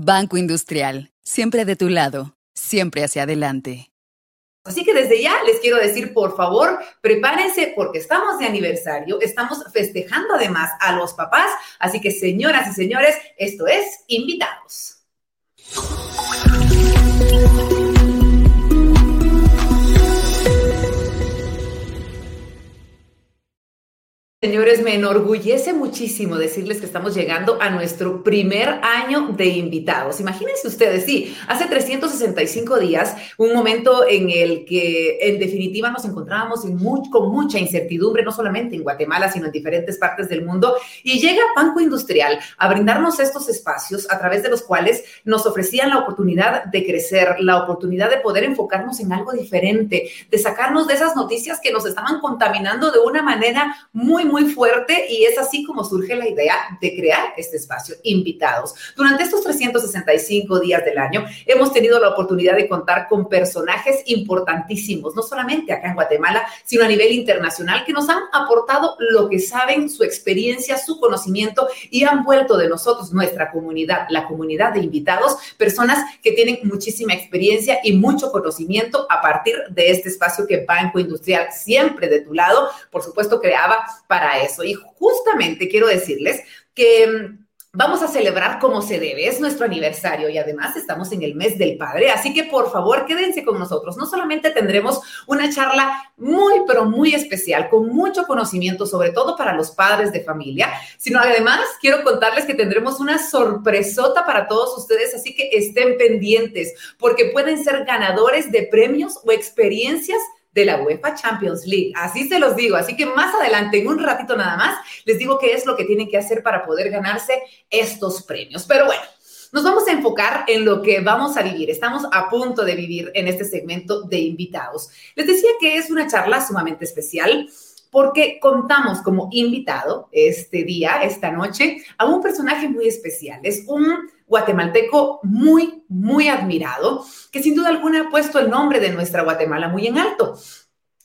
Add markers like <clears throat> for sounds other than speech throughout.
Banco Industrial, siempre de tu lado, siempre hacia adelante. Así que desde ya les quiero decir, por favor, prepárense porque estamos de aniversario, estamos festejando además a los papás, así que señoras y señores, esto es invitados. Señores, me enorgullece muchísimo decirles que estamos llegando a nuestro primer año de invitados. Imagínense ustedes, sí, hace 365 días, un momento en el que en definitiva nos encontrábamos con mucha incertidumbre, no solamente en Guatemala, sino en diferentes partes del mundo, y llega Banco Industrial a brindarnos estos espacios a través de los cuales nos ofrecían la oportunidad de crecer, la oportunidad de poder enfocarnos en algo diferente, de sacarnos de esas noticias que nos estaban contaminando de una manera muy muy fuerte y es así como surge la idea de crear este espacio, invitados. Durante estos 365 días del año hemos tenido la oportunidad de contar con personajes importantísimos, no solamente acá en Guatemala, sino a nivel internacional, que nos han aportado lo que saben, su experiencia, su conocimiento y han vuelto de nosotros, nuestra comunidad, la comunidad de invitados, personas que tienen muchísima experiencia y mucho conocimiento a partir de este espacio que Banco Industrial siempre de tu lado, por supuesto, creaba para para eso. Y justamente quiero decirles que mm, vamos a celebrar como se debe. Es nuestro aniversario y además estamos en el mes del padre. Así que por favor quédense con nosotros. No solamente tendremos una charla muy, pero muy especial, con mucho conocimiento, sobre todo para los padres de familia, sino además quiero contarles que tendremos una sorpresota para todos ustedes. Así que estén pendientes porque pueden ser ganadores de premios o experiencias de la UEFA Champions League. Así se los digo. Así que más adelante, en un ratito nada más, les digo qué es lo que tienen que hacer para poder ganarse estos premios. Pero bueno. Nos vamos a enfocar en lo que vamos a vivir. Estamos a punto de vivir en este segmento de invitados. Les decía que es una charla sumamente especial porque contamos como invitado este día, esta noche, a un personaje muy especial. Es un guatemalteco muy, muy admirado, que sin duda alguna ha puesto el nombre de nuestra Guatemala muy en alto.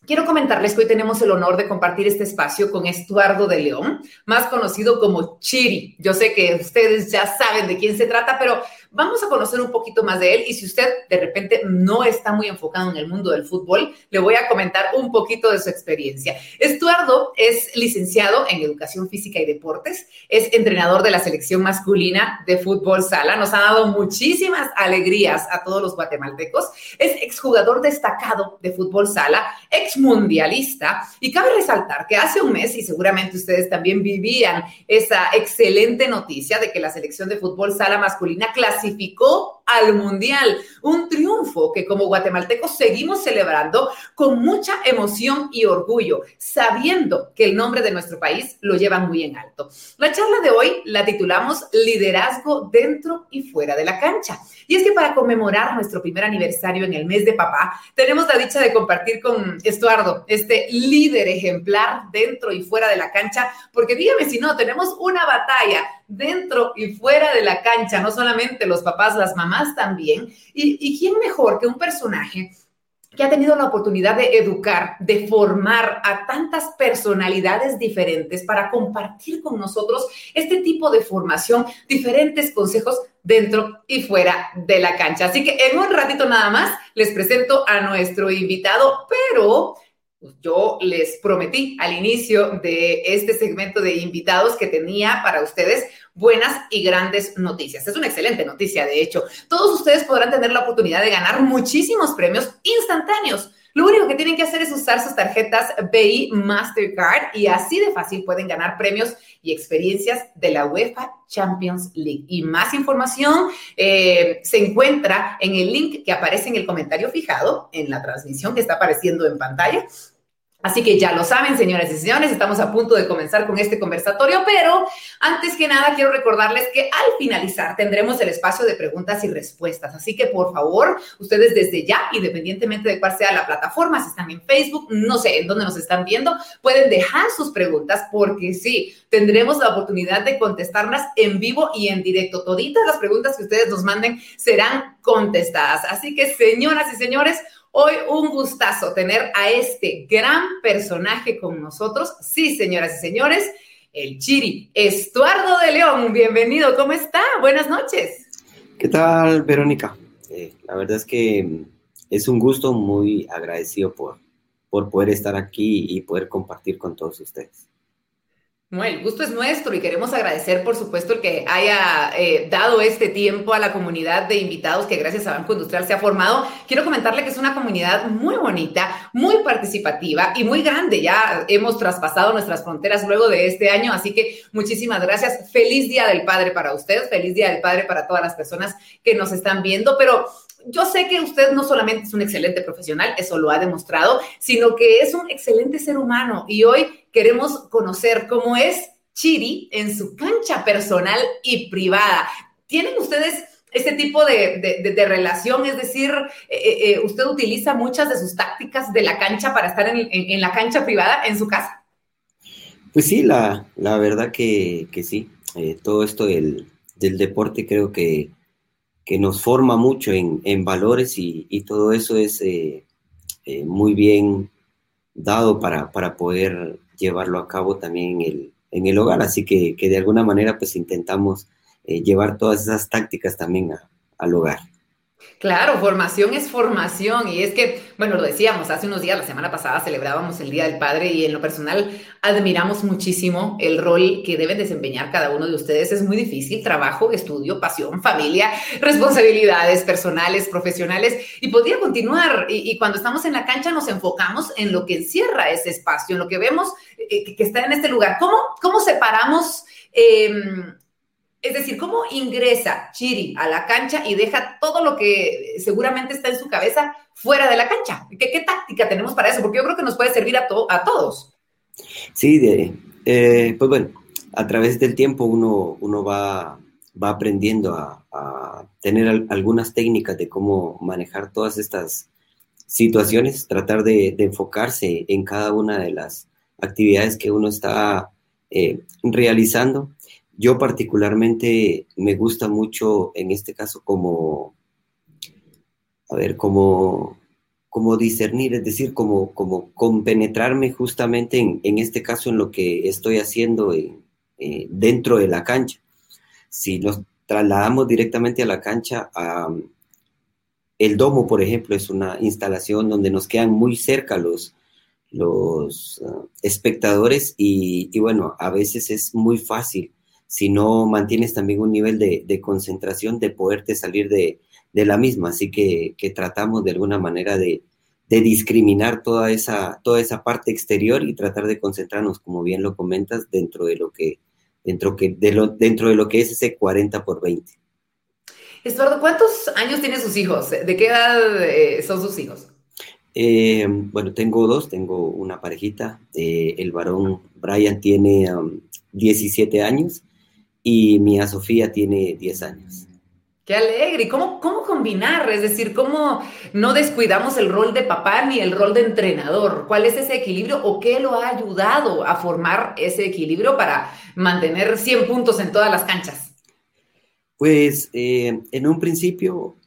Quiero comentarles que hoy tenemos el honor de compartir este espacio con Estuardo de León, más conocido como Chiri. Yo sé que ustedes ya saben de quién se trata, pero Vamos a conocer un poquito más de él y si usted de repente no está muy enfocado en el mundo del fútbol, le voy a comentar un poquito de su experiencia. Estuardo es licenciado en Educación Física y Deportes, es entrenador de la selección masculina de fútbol sala, nos ha dado muchísimas alegrías a todos los guatemaltecos, es exjugador destacado de fútbol sala, exmundialista y cabe resaltar que hace un mes, y seguramente ustedes también vivían esa excelente noticia de que la selección de fútbol sala masculina clasificó clasificó al Mundial. Un triunfo que como guatemaltecos seguimos celebrando con mucha emoción y orgullo, sabiendo que el nombre de nuestro país lo lleva muy en alto. La charla de hoy la titulamos Liderazgo dentro y fuera de la cancha. Y es que para conmemorar nuestro primer aniversario en el mes de papá, tenemos la dicha de compartir con Estuardo, este líder ejemplar dentro y fuera de la cancha, porque dígame si no, tenemos una batalla dentro y fuera de la cancha, no solamente los papás, las mamás también. ¿Y, y quién mejor que un personaje? que ha tenido la oportunidad de educar, de formar a tantas personalidades diferentes para compartir con nosotros este tipo de formación, diferentes consejos dentro y fuera de la cancha. Así que en un ratito nada más les presento a nuestro invitado, pero yo les prometí al inicio de este segmento de invitados que tenía para ustedes buenas y grandes noticias. Es una excelente noticia, de hecho. Todos ustedes podrán tener la oportunidad de ganar muchísimos premios instantáneos. Lo único que tienen que hacer es usar sus tarjetas BI Mastercard y así de fácil pueden ganar premios y experiencias de la UEFA Champions League. Y más información eh, se encuentra en el link que aparece en el comentario fijado en la transmisión que está apareciendo en pantalla Así que ya lo saben, señoras y señores, estamos a punto de comenzar con este conversatorio, pero antes que nada quiero recordarles que al finalizar tendremos el espacio de preguntas y respuestas. Así que por favor, ustedes desde ya, independientemente de cuál sea la plataforma, si están en Facebook, no sé en dónde nos están viendo, pueden dejar sus preguntas porque sí, tendremos la oportunidad de contestarlas en vivo y en directo. Toditas las preguntas que ustedes nos manden serán contestadas. Así que, señoras y señores, Hoy un gustazo tener a este gran personaje con nosotros. Sí, señoras y señores, el Chiri, Estuardo de León. Bienvenido, ¿cómo está? Buenas noches. ¿Qué tal, Verónica? Eh, la verdad es que es un gusto muy agradecido por, por poder estar aquí y poder compartir con todos ustedes. Bueno, el gusto es nuestro y queremos agradecer, por supuesto, el que haya eh, dado este tiempo a la comunidad de invitados que gracias a Banco Industrial se ha formado. Quiero comentarle que es una comunidad muy bonita, muy participativa y muy grande. Ya hemos traspasado nuestras fronteras luego de este año, así que muchísimas gracias. Feliz Día del Padre para usted, feliz Día del Padre para todas las personas que nos están viendo, pero yo sé que usted no solamente es un excelente profesional, eso lo ha demostrado, sino que es un excelente ser humano y hoy queremos conocer cómo es Chiri en su cancha personal y privada. ¿Tienen ustedes este tipo de, relación? Es decir, eh, eh, eh, ¿usted utiliza muchas de sus tácticas de la cancha para estar en, la cancha privada en su casa? Pues sí, la, verdad que, sí. todo esto del deporte creo que que nos forma mucho en, valores y, todo eso es eh, eh, muy bien dado para, para, poder llevarlo a cabo también en el, en el hogar. Así que, de alguna manera pues intentamos eh, llevar todas esas tácticas también al hogar. Claro, formación es formación y es que, bueno, lo decíamos, hace unos días, la semana pasada celebrábamos el Día del Padre y en lo personal admiramos muchísimo el rol que deben desempeñar cada uno de ustedes. Es muy difícil, trabajo, estudio, pasión, familia, responsabilidades personales, profesionales y podría continuar. Y, cuando estamos en la cancha nos enfocamos en lo que encierra ese espacio, en lo que vemos eh, que está en este lugar. ¿Cómo, cómo separamos? Em, es decir, ¿cómo ingresa Chiri a la cancha y deja todo lo que seguramente está en su cabeza fuera de la cancha? ¿Qué, táctica tenemos para eso? Porque yo creo que nos puede servir a, todos. Sí, de, eh, pues bueno, a través del tiempo uno, uno va, va aprendiendo a, tener algunas técnicas de cómo manejar todas estas situaciones, tratar de, enfocarse en cada una de las actividades que uno está eh, realizando yo particularmente me gusta mucho en este caso como, a ver, como, como discernir, es decir, como, como compenetrarme justamente en, en este caso en lo que estoy haciendo eh, dentro de la cancha. Si nos trasladamos directamente a la cancha, el domo, por ejemplo, es una instalación donde nos quedan muy cerca los, los ah, espectadores y, bueno, a veces es muy fácil si no mantienes también un nivel de, concentración, de poderte salir de, la misma. Así que, tratamos de alguna manera de, discriminar toda esa, toda esa parte exterior y tratar de concentrarnos, como bien lo comentas, dentro de lo que, dentro que, de lo, dentro de lo que es ese 40 por 20. Estuardo, ¿cuántos años tienen sus hijos? ¿De qué edad eh, son sus hijos? Eh, bueno, tengo dos, tengo una parejita. Eh, el varón Brian tiene 17 um, años y Mía Sofía tiene 10 años. Qué alegre. ¿Y cómo, cómo combinar? Es decir, ¿cómo no descuidamos el rol de papá ni el rol de entrenador? ¿Cuál es ese equilibrio o qué lo ha ayudado a formar ese equilibrio para mantener 100 puntos en todas las canchas? Pues eh, en un principio,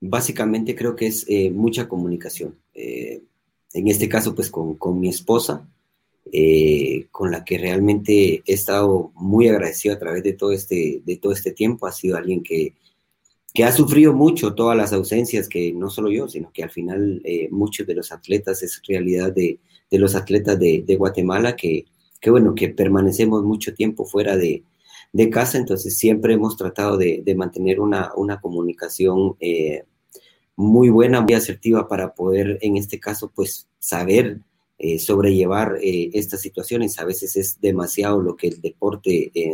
básicamente creo que es eh, mucha comunicación. Eh, en este caso, pues con, con mi esposa, eh, con la que realmente he estado muy agradecido a través de todo este, de todo este tiempo. Ha sido alguien que, que ha sufrido mucho todas las ausencias, que no solo yo, sino que al final eh, muchos de los atletas, es realidad de, de los atletas de, de Guatemala, que, que, bueno, que permanecemos mucho tiempo fuera de, de casa, entonces siempre hemos tratado de, de mantener una, una comunicación eh, muy buena, muy asertiva para poder, en este caso, pues saber eh, sobrellevar eh, estas situaciones. A veces es demasiado lo que el deporte eh,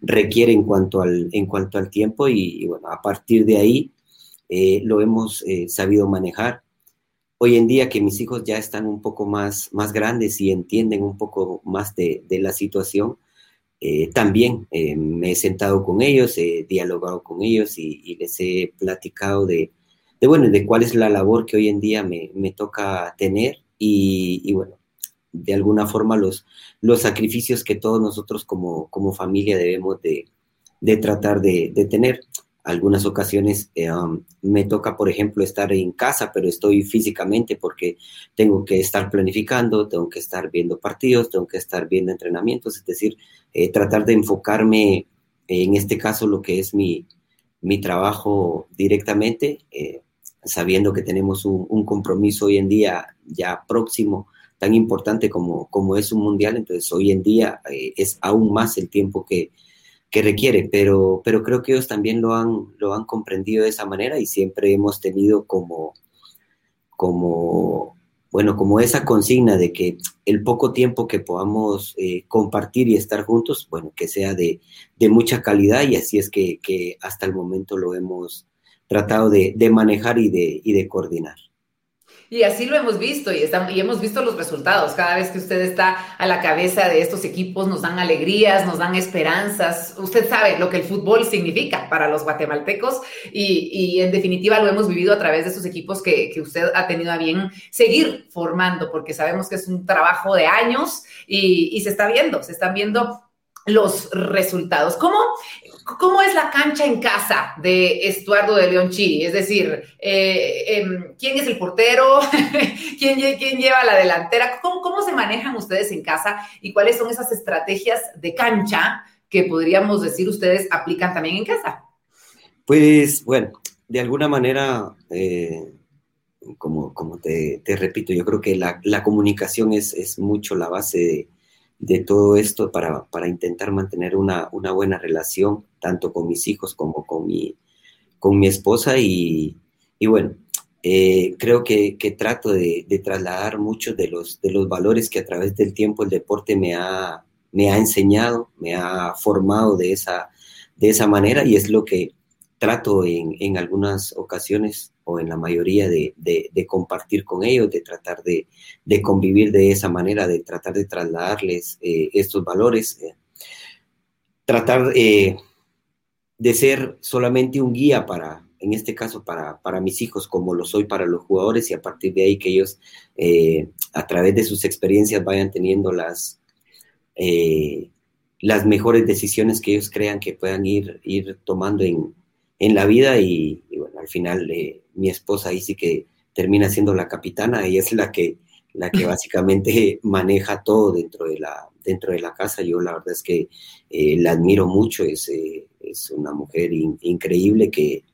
requiere en cuanto al, en cuanto al tiempo y, bueno, a partir de ahí lo hemos sabido manejar. Hoy en día que mis hijos ya están un poco más, más grandes y entienden un poco más de, la situación, también me he sentado con ellos, he dialogado con ellos y, les he platicado de, de, bueno, de cuál es la labor que hoy en día me, me toca tener y, bueno, de alguna forma los, los sacrificios que todos nosotros como, como familia debemos de, de tratar de, de, tener. Algunas ocasiones eh, um, me toca, por ejemplo, estar en casa, pero estoy físicamente porque tengo que estar planificando, tengo que estar viendo partidos, tengo que estar viendo entrenamientos, es decir, eh, tratar de enfocarme en este caso lo que es mi, mi trabajo directamente, eh, sabiendo que tenemos un, compromiso hoy en día ya próximo, tan importante como, como es un mundial, entonces hoy en día eh, es aún más el tiempo que, que requiere, pero, pero creo que ellos también lo han, lo han comprendido de esa manera y siempre hemos tenido como, como, bueno, como esa consigna de que el poco tiempo que podamos eh, compartir y estar juntos, bueno, que sea de, de mucha calidad y así es que, que, hasta el momento lo hemos tratado de, de manejar y de, y de coordinar. Y así lo hemos visto y, estamos, y hemos visto los resultados. Cada vez que usted está a la cabeza de estos equipos nos dan alegrías, nos dan esperanzas. Usted sabe lo que el fútbol significa para los guatemaltecos y, y en definitiva lo hemos vivido a través de esos equipos que, que, usted ha tenido a bien seguir formando porque sabemos que es un trabajo de años y, y se está viendo, se están viendo los resultados. ¿Cómo, ¿Cómo es la cancha en casa de Estuardo de León? Es decir, eh, eh, ¿quién es el portero? <laughs> ¿Quién, ¿Quién, lleva la delantera? ¿Cómo, ¿Cómo, se manejan ustedes en casa y cuáles son esas estrategias de cancha que podríamos decir ustedes aplican también en casa? Pues bueno, de alguna manera, eh, como, como te, te, repito, yo creo que la, la comunicación es, es mucho la base de de todo esto para, para intentar mantener una, una, buena relación, tanto con mis hijos como con mi, con mi esposa. Y, y bueno, eh, creo que, que trato de, de, trasladar muchos de los, de los valores que a través del tiempo el deporte me ha, me ha enseñado, me ha formado de esa, de esa manera y es lo que trato en, algunas ocasiones o en la mayoría de, compartir con ellos, de tratar de, de, convivir de esa manera, de tratar de trasladarles eh, estos valores, eh, tratar eh, de ser solamente un guía para, en este caso, para, para, mis hijos, como lo soy para los jugadores, y a partir de ahí que ellos, a través de sus experiencias, vayan teniendo las, las mejores decisiones que ellos crean que puedan ir, ir tomando en, en la vida y, bueno, al final eh, mi esposa ahí sí que termina siendo la capitana, ella es la que, la que básicamente <laughs> maneja todo dentro de la, dentro de la casa. Yo la verdad es que eh, la admiro mucho, es, eh, es una mujer in, increíble que,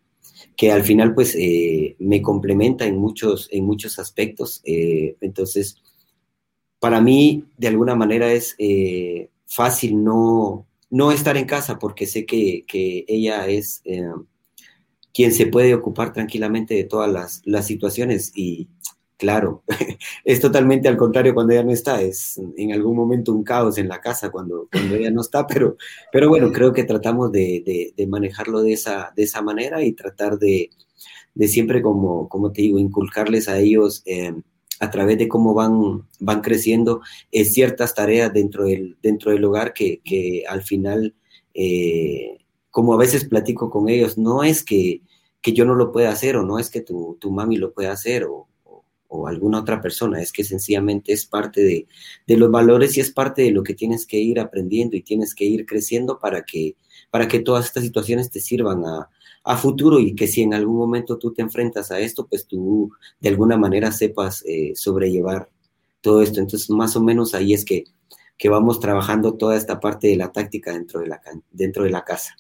que al final pues eh, me complementa en muchos, en muchos aspectos. Entonces, para mí de alguna manera es fácil no, no estar en casa porque sé que, que ella es quien se puede ocupar tranquilamente de todas las, las situaciones. Y claro, <laughs> es totalmente al contrario cuando ella no está, es en algún momento un caos en la casa cuando, cuando ella no está, pero, pero bueno, creo que tratamos de, de, manejarlo de esa, de esa manera y tratar de, de siempre, como, como te digo, inculcarles a ellos eh, a través de cómo van, van creciendo eh, ciertas tareas dentro del, dentro del hogar que, que al final... Eh, como a veces platico con ellos, no es que, que yo no lo pueda hacer o no es que tu, tu mami lo pueda hacer o, o, alguna otra persona, es que sencillamente es parte de, de, los valores y es parte de lo que tienes que ir aprendiendo y tienes que ir creciendo para que, para que todas estas situaciones te sirvan a, a futuro y que si en algún momento tú te enfrentas a esto, pues tú de alguna manera sepas eh, sobrellevar todo esto. Entonces, más o menos ahí es que, que vamos trabajando toda esta parte de la táctica dentro de la, dentro de la casa.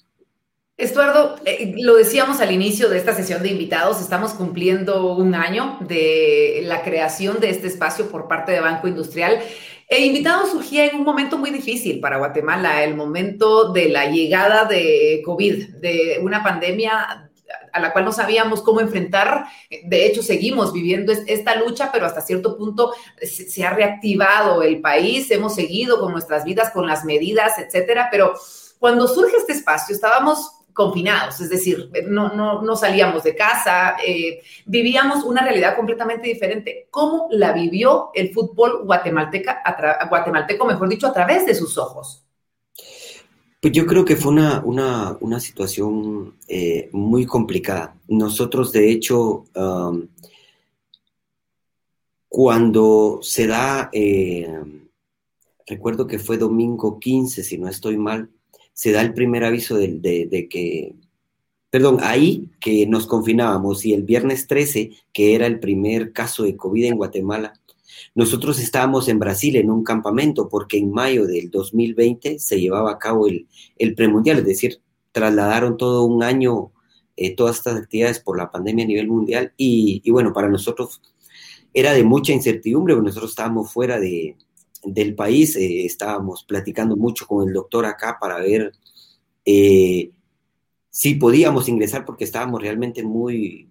Estuardo, eh, lo decíamos al inicio de esta sesión de invitados, estamos cumpliendo un año de la creación de este espacio por parte de Banco Industrial. El invitado surgía en un momento muy difícil para Guatemala, el momento de la llegada de COVID, de una pandemia a la cual no sabíamos cómo enfrentar. De hecho, seguimos viviendo esta lucha, pero hasta cierto punto se ha reactivado el país, hemos seguido con nuestras vidas, con las medidas, etcétera. Pero cuando surge este espacio, estábamos confinados, es decir, no, no, no salíamos de casa, eh, vivíamos una realidad completamente diferente. ¿Cómo la vivió el fútbol guatemalteca, guatemalteco, mejor dicho, a través de sus ojos? Pues yo creo que fue una, una, una situación eh, muy complicada. Nosotros, de hecho, cuando se da, eh, recuerdo que fue domingo 15, si no estoy mal, se da el primer aviso de, de, que, perdón, ahí que nos confinábamos y el viernes 13, que era el primer caso de COVID en Guatemala, nosotros estábamos en Brasil en un campamento porque en mayo del 2020 se llevaba a cabo el, el premundial, es decir, trasladaron todo un año todas estas actividades por la pandemia a nivel mundial y, y, bueno, para nosotros era de mucha incertidumbre, nosotros estábamos fuera de, del país, estábamos platicando mucho con el doctor acá para ver si podíamos ingresar porque estábamos realmente muy,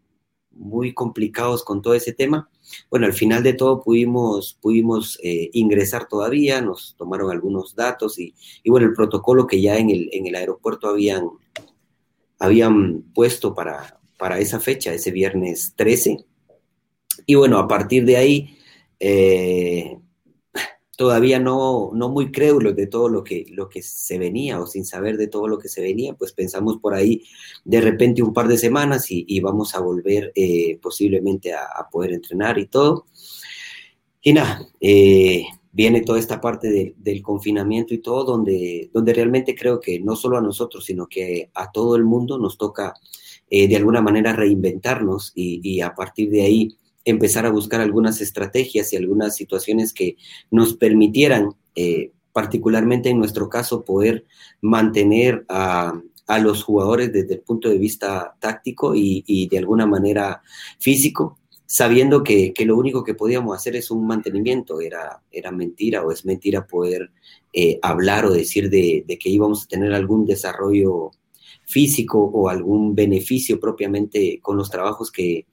muy complicados con todo ese tema. Bueno, al final de todo pudimos, pudimos eh, ingresar todavía, nos tomaron algunos datos y, bueno, el protocolo que ya en el, en el aeropuerto habían, habían puesto para, para esa fecha, ese viernes 13. Y bueno, a partir de ahí, eh, todavía no, no muy crédulos de todo lo que, lo que se venía o sin saber de todo lo que se venía, pues pensamos por ahí de repente un par de semanas y, vamos a volver eh, posiblemente a, poder entrenar y todo. Y nada, eh, viene toda esta parte del confinamiento y todo, donde, donde realmente creo que no solo a nosotros, sino que a todo el mundo nos toca eh, de alguna manera reinventarnos y, y a partir de ahí empezar a buscar algunas estrategias y algunas situaciones que nos permitieran, eh, particularmente en nuestro caso, poder mantener a, los jugadores desde el punto de vista táctico y, de alguna manera físico, sabiendo que, lo único que podíamos hacer es un mantenimiento, era, era mentira o es mentira poder eh, hablar o decir de, de, que íbamos a tener algún desarrollo físico o algún beneficio propiamente con los trabajos que,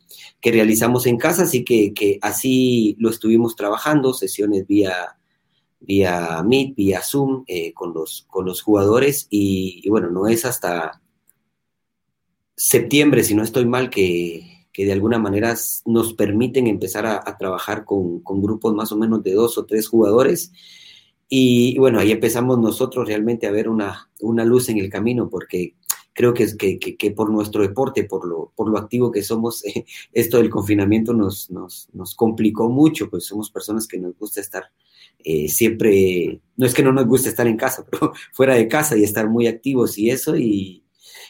realizamos en casa, así que, así lo estuvimos trabajando, sesiones vía, vía Meet, vía Zoom eh, con, los, con los jugadores y, bueno, no es hasta septiembre, si no estoy mal, que, de alguna manera nos permiten empezar a, trabajar con, grupos más o menos de dos o tres jugadores. Y, bueno, ahí empezamos nosotros realmente a ver una, una luz en el camino, porque creo que, que, que, por nuestro deporte, por lo, por lo activo que somos, <laughs> esto del confinamiento nos, nos, nos, complicó mucho, pues somos personas que nos gusta estar eh, siempre, no es que no nos guste estar en casa, <laughs> pero fuera de casa y estar muy activos y eso, y,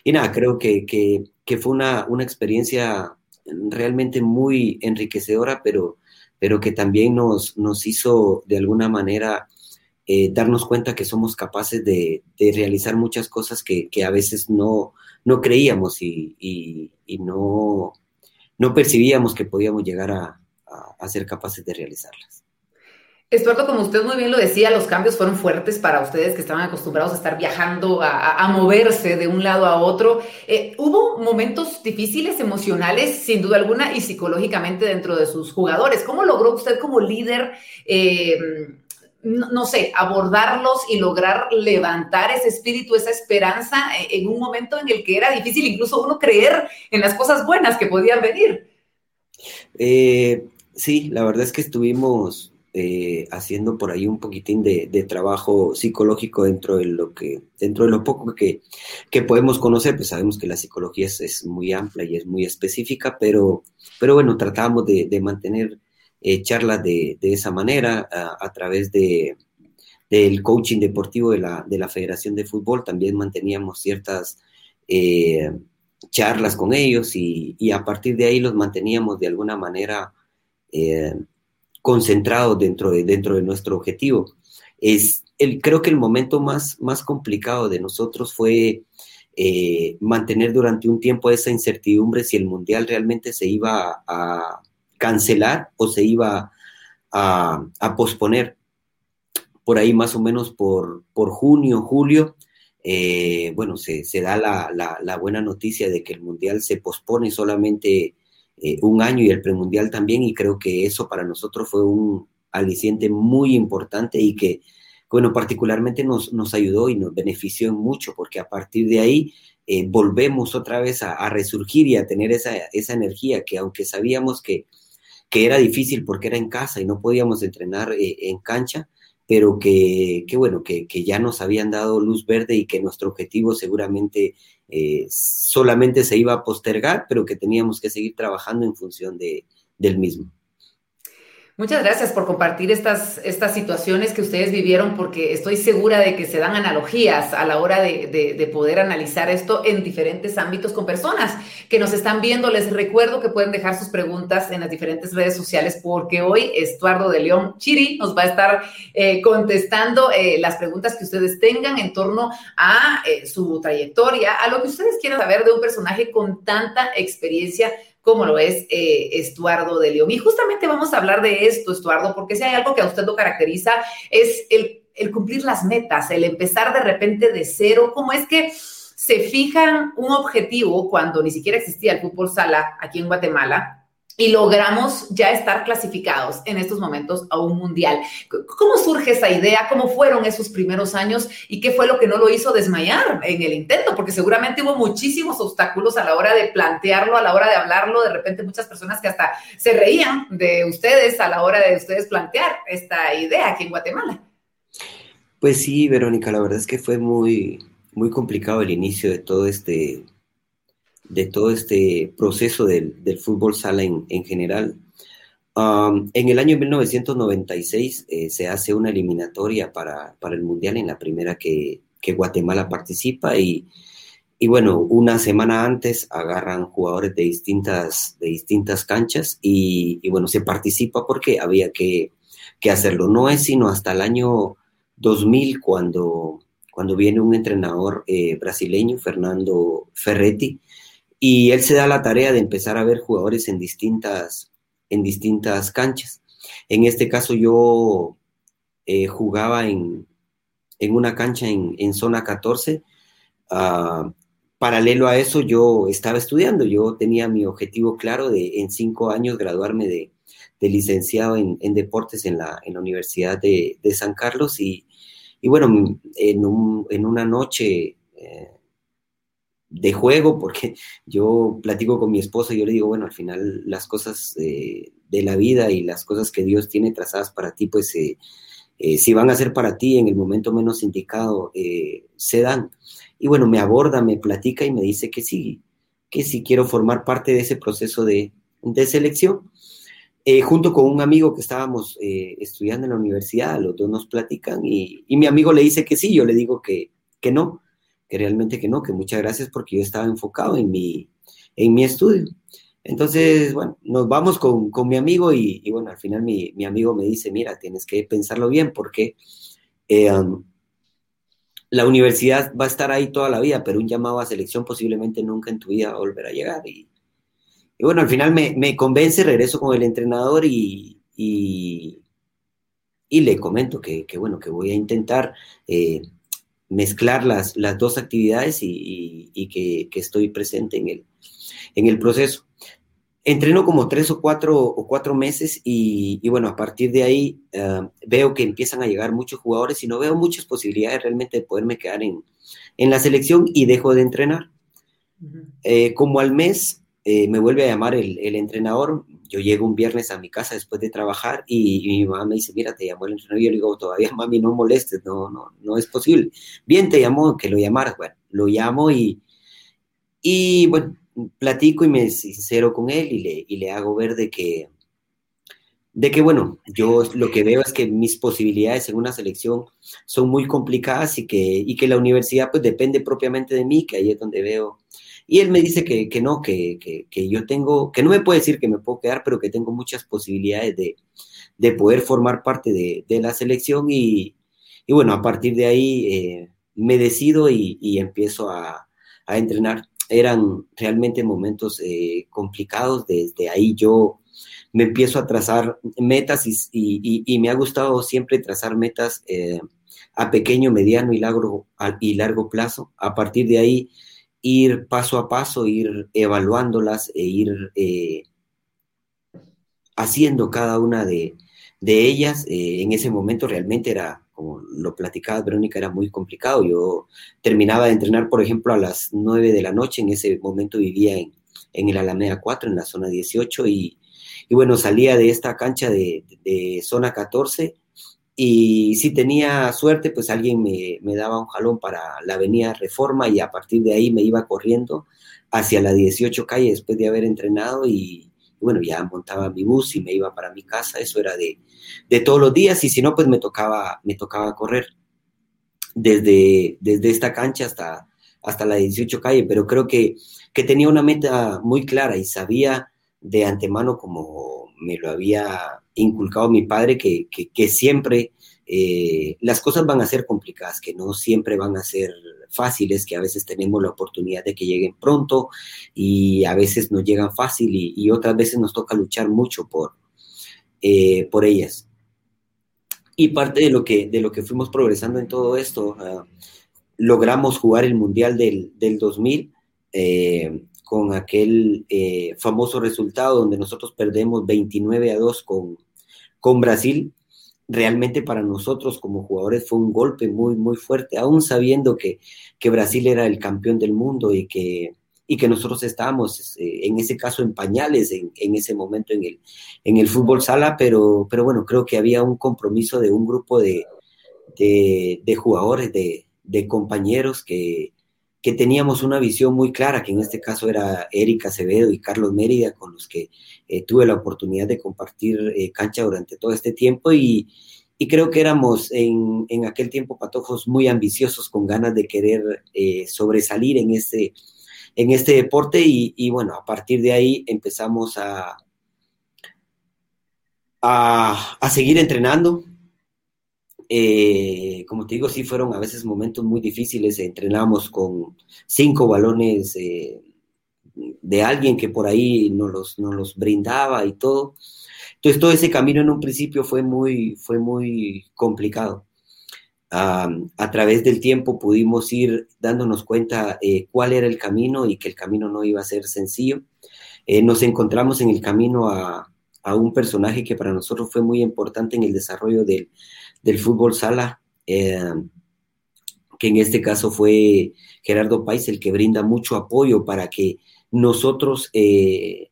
y nada, creo que, que fue una, una, experiencia realmente muy enriquecedora, pero, pero que también nos, nos hizo de alguna manera eh, darnos cuenta que somos capaces de, realizar muchas cosas que, a veces no, no creíamos y, no, no, percibíamos que podíamos llegar a, ser capaces de realizarlas. Estuardo, como usted muy bien lo decía, los cambios fueron fuertes para ustedes que estaban acostumbrados a estar viajando, a, moverse de un lado a otro. Eh, ¿Hubo momentos difíciles, emocionales, sin duda alguna, y psicológicamente dentro de sus jugadores? ¿Cómo logró usted como líder? Eh, no, sé, abordarlos y lograr levantar ese espíritu, esa esperanza e, en un momento en el que era difícil incluso uno creer en las cosas buenas que podían venir. Eh, sí, la verdad es que estuvimos eh, haciendo por ahí un poquitín de, trabajo psicológico dentro de lo que, dentro de lo poco que, podemos conocer, pues sabemos que la psicología es, muy amplia y es muy específica, pero, pero bueno, tratamos de, de mantener eh, charlas de, esa manera a, través de, del coaching deportivo de la, de la, Federación de Fútbol. También manteníamos ciertas eh, charlas con ellos y, a partir de ahí los manteníamos de alguna manera eh, concentrados dentro de, dentro de nuestro objetivo. Es el, creo que el momento más, más complicado de nosotros fue mantener durante un tiempo esa incertidumbre si el mundial realmente se iba a, cancelar o se iba a, posponer. Por ahí más o menos por, por junio, julio, eh, bueno, se, da la, buena noticia de que el Mundial se pospone solamente eh, un año y el premundial también, y creo que eso para nosotros fue un aliciente muy importante y que, bueno, particularmente nos, nos ayudó y nos benefició mucho, porque a partir de ahí eh, volvemos otra vez a, resurgir y a tener esa, esa energía que aunque sabíamos que que era difícil porque era en casa y no podíamos entrenar eh, en cancha, pero que, bueno, que, ya nos habían dado luz verde y que nuestro objetivo seguramente eh, solamente se iba a postergar, pero que teníamos que seguir trabajando en función de, del mismo. Muchas gracias por compartir estas, estas situaciones que ustedes vivieron, porque estoy segura de que se dan analogías a la hora de, de, poder analizar esto en diferentes ámbitos con personas que nos están viendo. Les recuerdo que pueden dejar sus preguntas en las diferentes redes sociales, porque hoy Estuardo de León Chiri nos va a estar eh, contestando eh, las preguntas que ustedes tengan en torno a eh, su trayectoria, a lo que ustedes quieran saber de un personaje con tanta experiencia como lo es eh, Estuardo de León. Y justamente vamos a hablar de esto, Estuardo, porque si hay algo que a usted lo caracteriza es el, el cumplir las metas, el empezar de repente de cero. ¿Cómo es que se fijan un objetivo cuando ni siquiera existía el fútbol sala aquí en Guatemala? Y logramos ya estar clasificados en estos momentos a un mundial. ¿Cómo surge esa idea? ¿Cómo fueron esos primeros años? ¿Y qué fue lo que no lo hizo desmayar en el intento? Porque seguramente hubo muchísimos obstáculos a la hora de plantearlo, a la hora de hablarlo. De repente muchas personas que hasta se reían de ustedes a la hora de ustedes plantear esta idea aquí en Guatemala. Pues sí, Verónica, la verdad es que fue muy, muy complicado el inicio de todo este de todo este proceso del, fútbol sala en, general. Um, en el año 1996 eh, se hace una eliminatoria para, el Mundial, en la primera que, Guatemala participa y, bueno, una semana antes agarran jugadores de distintas, de distintas canchas y, bueno, se participa porque había que, hacerlo. No es sino hasta el año 2000 cuando, cuando viene un entrenador eh, brasileño, Fernando Ferretti, y él se da la tarea de empezar a ver jugadores en distintas, en distintas canchas. En este caso yo eh, jugaba en, una cancha en, zona 14. Ah, paralelo a eso yo estaba estudiando, yo tenía mi objetivo claro de en cinco años graduarme de, licenciado en, deportes en la, en la Universidad de, San Carlos y, bueno, en, en una noche... Eh, de juego, porque yo platico con mi esposa y yo le digo, bueno, al final las cosas de la vida y las cosas que Dios tiene trazadas para ti, pues eh, eh, si van a ser para ti en el momento menos indicado, eh, se dan. Y bueno, me aborda, me platica y me dice que sí, que sí quiero formar parte de ese proceso de, selección. junto con un amigo que estábamos estudiando en la universidad, los dos nos platican y, y, mi amigo le dice que sí, yo le digo que, que no, que realmente que no, que muchas gracias porque yo estaba enfocado en mi, en mi estudio. Entonces, bueno, nos vamos con, con mi amigo y, bueno, al final mi, mi, amigo me dice, mira, tienes que pensarlo bien porque eh, um, la universidad va a estar ahí toda la vida, pero un llamado a selección posiblemente nunca en tu vida va a volver a llegar. Y, bueno, al final me, me, convence, regreso con el entrenador y, y, y le comento que, que, bueno, que voy a intentar eh, mezclar las, las dos actividades y, que, estoy presente en el, en el proceso. Entreno como tres o cuatro, o cuatro meses y, bueno, a partir de ahí eh, veo que empiezan a llegar muchos jugadores y no veo muchas posibilidades realmente de poderme quedar en, la selección y dejo de entrenar. Eh, como al mes eh, me vuelve a llamar el, el, entrenador, yo llego un viernes a mi casa después de trabajar y, mi mamá me dice, mira, te llamó el entrenador. Y yo le digo, todavía mami, no molestes, no, no, no es posible. Bien, te llamó, que lo llamaras. Bueno, lo llamo y, y bueno, platico y me sincero con él y le, y le hago ver de que, de que, bueno, yo lo que veo es que mis posibilidades en una selección son muy complicadas y que, y que la universidad pues depende propiamente de mí, que ahí es donde veo y él me dice que, que no, que, que, yo tengo, que no me puede decir que me puedo quedar, pero que tengo muchas posibilidades de, de poder formar parte de, de la selección y, y, bueno, a partir de ahí eh, me decido y, y empiezo a, a, entrenar. Eran realmente momentos eh, complicados, desde ahí yo me empiezo a trazar metas y, y, y me ha gustado siempre trazar metas eh, a pequeño, mediano y largo, y largo plazo. A partir de ahí ir paso a paso, ir evaluándolas e ir eh, haciendo cada una de, ellas. Eh, en ese momento realmente era, como lo platicaba Verónica, era muy complicado. Yo terminaba de entrenar, por ejemplo, a las 9 de la noche, en ese momento vivía en, en el Alameda 4, en la zona 18, y, bueno, salía de esta cancha de, de zona 14 y si tenía suerte, pues alguien me, daba un jalón para la avenida Reforma y a partir de ahí me iba corriendo hacia la 18 calle después de haber entrenado y, bueno, ya montaba mi bus y me iba para mi casa, eso era de, de todos los días y si no, pues me tocaba, me tocaba correr desde, desde esta cancha hasta, hasta la 18 calle, pero creo que, que tenía una meta muy clara y sabía de antemano, como me lo había inculcado mi padre, que, que, siempre eh, las cosas van a ser complicadas, que no siempre van a ser fáciles, que a veces tenemos la oportunidad de que lleguen pronto y a veces nos llegan fácil y, otras veces nos toca luchar mucho por, eh, por ellas. Y parte de lo, que, de lo que fuimos progresando en todo esto, ah, logramos jugar el Mundial del, del 2000 eh, con aquel famoso resultado donde nosotros perdemos 29 a 2 con, con Brasil. Realmente para nosotros como jugadores fue un golpe muy, muy fuerte, aún sabiendo que, que Brasil era el campeón del mundo y que, y que nosotros estábamos, eh, en ese caso, en pañales en, en, ese momento en el, en el fútbol sala, pero, pero bueno, creo que había un compromiso de un grupo de, de, de jugadores, de, de compañeros que, que teníamos una visión muy clara, que en este caso era Erika Acevedo y Carlos Mérida, con los que eh, tuve la oportunidad de compartir eh, cancha durante todo este tiempo y, y creo que éramos en, en, aquel tiempo patojos muy ambiciosos, con ganas de querer eh, sobresalir en este, en este deporte y, y, bueno, a partir de ahí empezamos a, a, a seguir entrenando, eh, como te digo, sí fueron a veces momentos muy difíciles. Entrenábamos con cinco balones eh, de alguien que por ahí nos los, nos los brindaba y todo. Entonces todo ese camino en un principio fue muy, fue muy complicado. a través del tiempo pudimos ir dándonos cuenta eh, cuál era el camino y que el camino no iba a ser sencillo. Eh, nos encontramos en el camino a, a, un personaje que para nosotros fue muy importante en el desarrollo del, del fútbol sala, eh, que en este caso fue Gerardo País el que brinda mucho apoyo para que nosotros eh,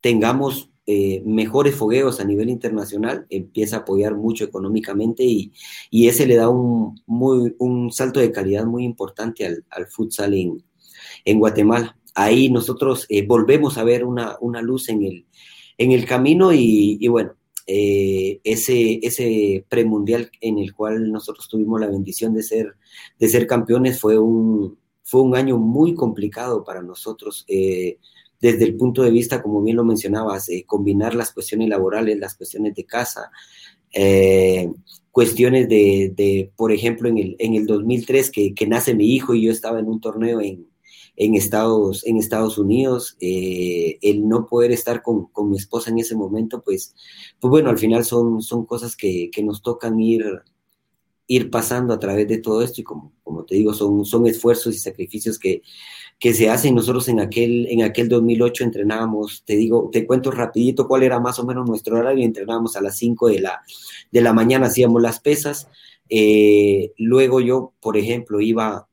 tengamos eh, mejores fogueos a nivel internacional, empieza a apoyar mucho económicamente y, ese le da un, muy, un salto de calidad muy importante al, futsal en, en, Guatemala. Ahí nosotros volvemos a ver una, una, luz en el, en el camino y, y bueno, eh, ese, ese premundial en el cual nosotros tuvimos la bendición de ser, de ser campeones fue un, fue un año muy complicado para nosotros. Eh, desde el punto de vista, como bien lo mencionabas, eh, combinar las cuestiones laborales, las cuestiones de casa, cuestiones de, de, por ejemplo, en el, en el 2003 que, que nace mi hijo y yo estaba en un torneo en, en Estados, en Estados Unidos, eh, el no poder estar con, con, mi esposa en ese momento, pues, pues bueno, al final son, son cosas que, que, nos tocan ir, ir pasando a través de todo esto y como, como te digo, son, son esfuerzos y sacrificios que, que se hacen. Nosotros en aquel, en aquel 2008 entrenábamos, te digo, te cuento rapidito cuál era más o menos nuestro horario, entrenábamos a las 5 de la, de la mañana, hacíamos las pesas, eh, luego yo, por ejemplo, iba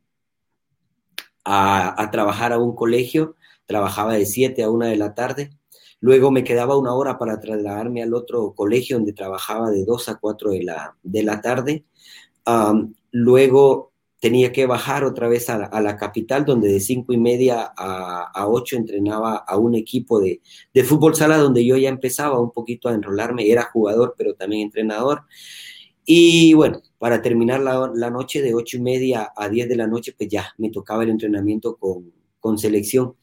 a, trabajar a un colegio, trabajaba de 7 a 1 de la tarde, luego me quedaba una hora para trasladarme al otro colegio donde trabajaba de 2 a 4 de la, de la tarde, luego tenía que bajar otra vez a la, capital, donde de cinco y media a, a 8 entrenaba a un equipo de, de, fútbol sala, donde yo ya empezaba un poquito a enrolarme, era jugador, pero también entrenador. Y bueno, para terminar la, noche de ocho y media a 10 de la noche, pues ya me tocaba el entrenamiento con, con selección.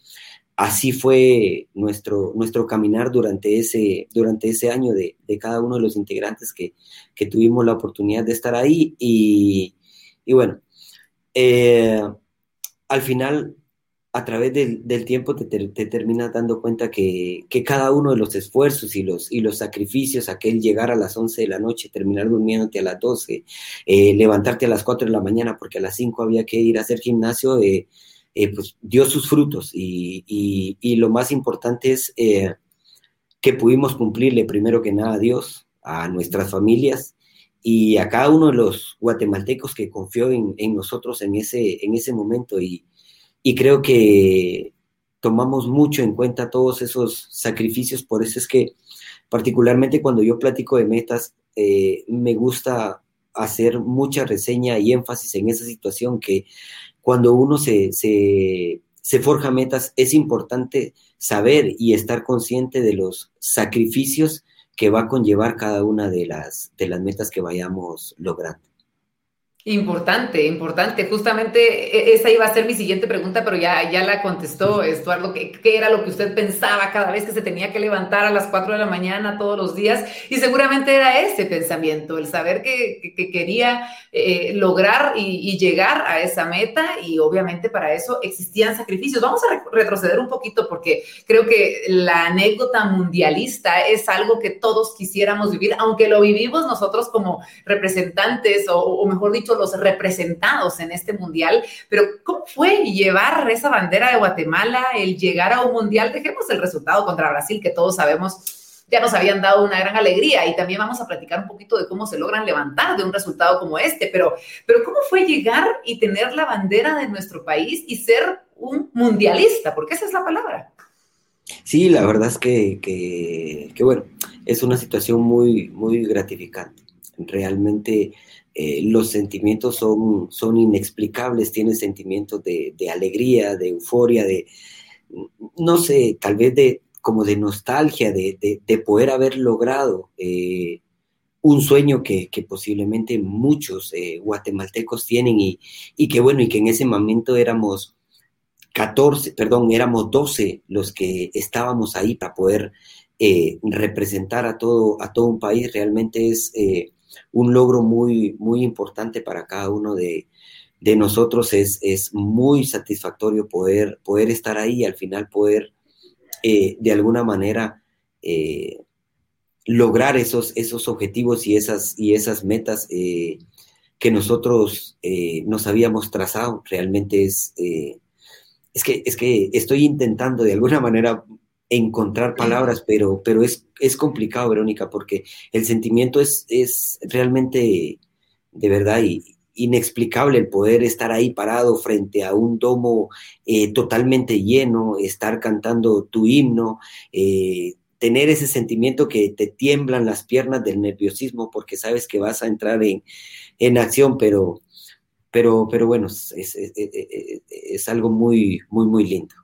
Así fue nuestro, nuestro caminar durante ese, durante ese año de, de cada uno de los integrantes que, que, tuvimos la oportunidad de estar ahí. Y, y bueno, eh, al final a través del, tiempo te, te, terminas dando cuenta que, cada uno de los esfuerzos y los, y los sacrificios, aquel llegar a las 11 de la noche, terminar durmiéndote a las 12, eh, levantarte a las 4 de la mañana porque a las 5 había que ir a hacer gimnasio, eh, eh, pues dio sus frutos y, y, lo más importante es que pudimos cumplirle primero que nada a Dios, a nuestras familias y a cada uno de los guatemaltecos que confió en, en nosotros en ese, en ese momento y y creo que tomamos mucho en cuenta todos esos sacrificios, por eso es que particularmente cuando yo platico de metas, eh, me gusta hacer mucha reseña y énfasis en esa situación que cuando uno se, se, se forja metas, es importante saber y estar consciente de los sacrificios que va a conllevar cada una de las, de las metas que vayamos logrando. Importante, importante. Justamente e, esa iba a ser mi siguiente pregunta, pero ya, ya la contestó Estuardo. ¿Qué, ¿Qué, era lo que usted pensaba cada vez que se tenía que levantar a las 4 de la mañana todos los días? Y seguramente era ese pensamiento, el saber que, que, quería eh, lograr y, y, llegar a esa meta y obviamente para eso existían sacrificios. Vamos a retroceder un poquito porque creo que la anécdota mundialista es algo que todos quisiéramos vivir, aunque lo vivimos nosotros como representantes o, o mejor dicho, los representados en este mundial, pero ¿cómo fue llevar esa bandera de Guatemala, el llegar a un mundial? Dejemos el resultado contra Brasil, que todos sabemos ya nos habían dado una gran alegría y también vamos a platicar un poquito de cómo se logran levantar de un resultado como este, pero, pero ¿cómo fue llegar y tener la bandera de nuestro país y ser un mundialista? Porque esa es la palabra. Sí, la verdad es que, que, que bueno, es una situación muy, muy gratificante. Realmente eh, los sentimientos son, son inexplicables, tienes sentimientos de, alegría, de euforia, de, no sé, tal vez de como de nostalgia, de, poder haber logrado eh, un sueño que, posiblemente muchos eh, guatemaltecos tienen y, y, que bueno, y que en ese momento éramos 14, perdón, éramos 12 los que estábamos ahí para poder representar a todo, a todo un país, realmente es un logro muy, muy importante para cada uno de, nosotros. Es, es, muy satisfactorio poder, poder estar ahí y al final poder eh, de alguna manera eh, lograr esos, esos objetivos y esas, y esas metas eh, que nosotros nos habíamos trazado. Realmente es, es, que, es que estoy intentando de alguna manera encontrar palabras, pero, pero es, es complicado, Verónica, porque el sentimiento es, es realmente, de verdad, inexplicable el poder estar ahí parado frente a un domo eh, totalmente lleno, estar cantando tu himno, eh, tener ese sentimiento que te tiemblan las piernas del nerviosismo porque sabes que vas a entrar en, en acción, pero, pero, pero bueno, es, es, es algo muy, muy, muy lindo.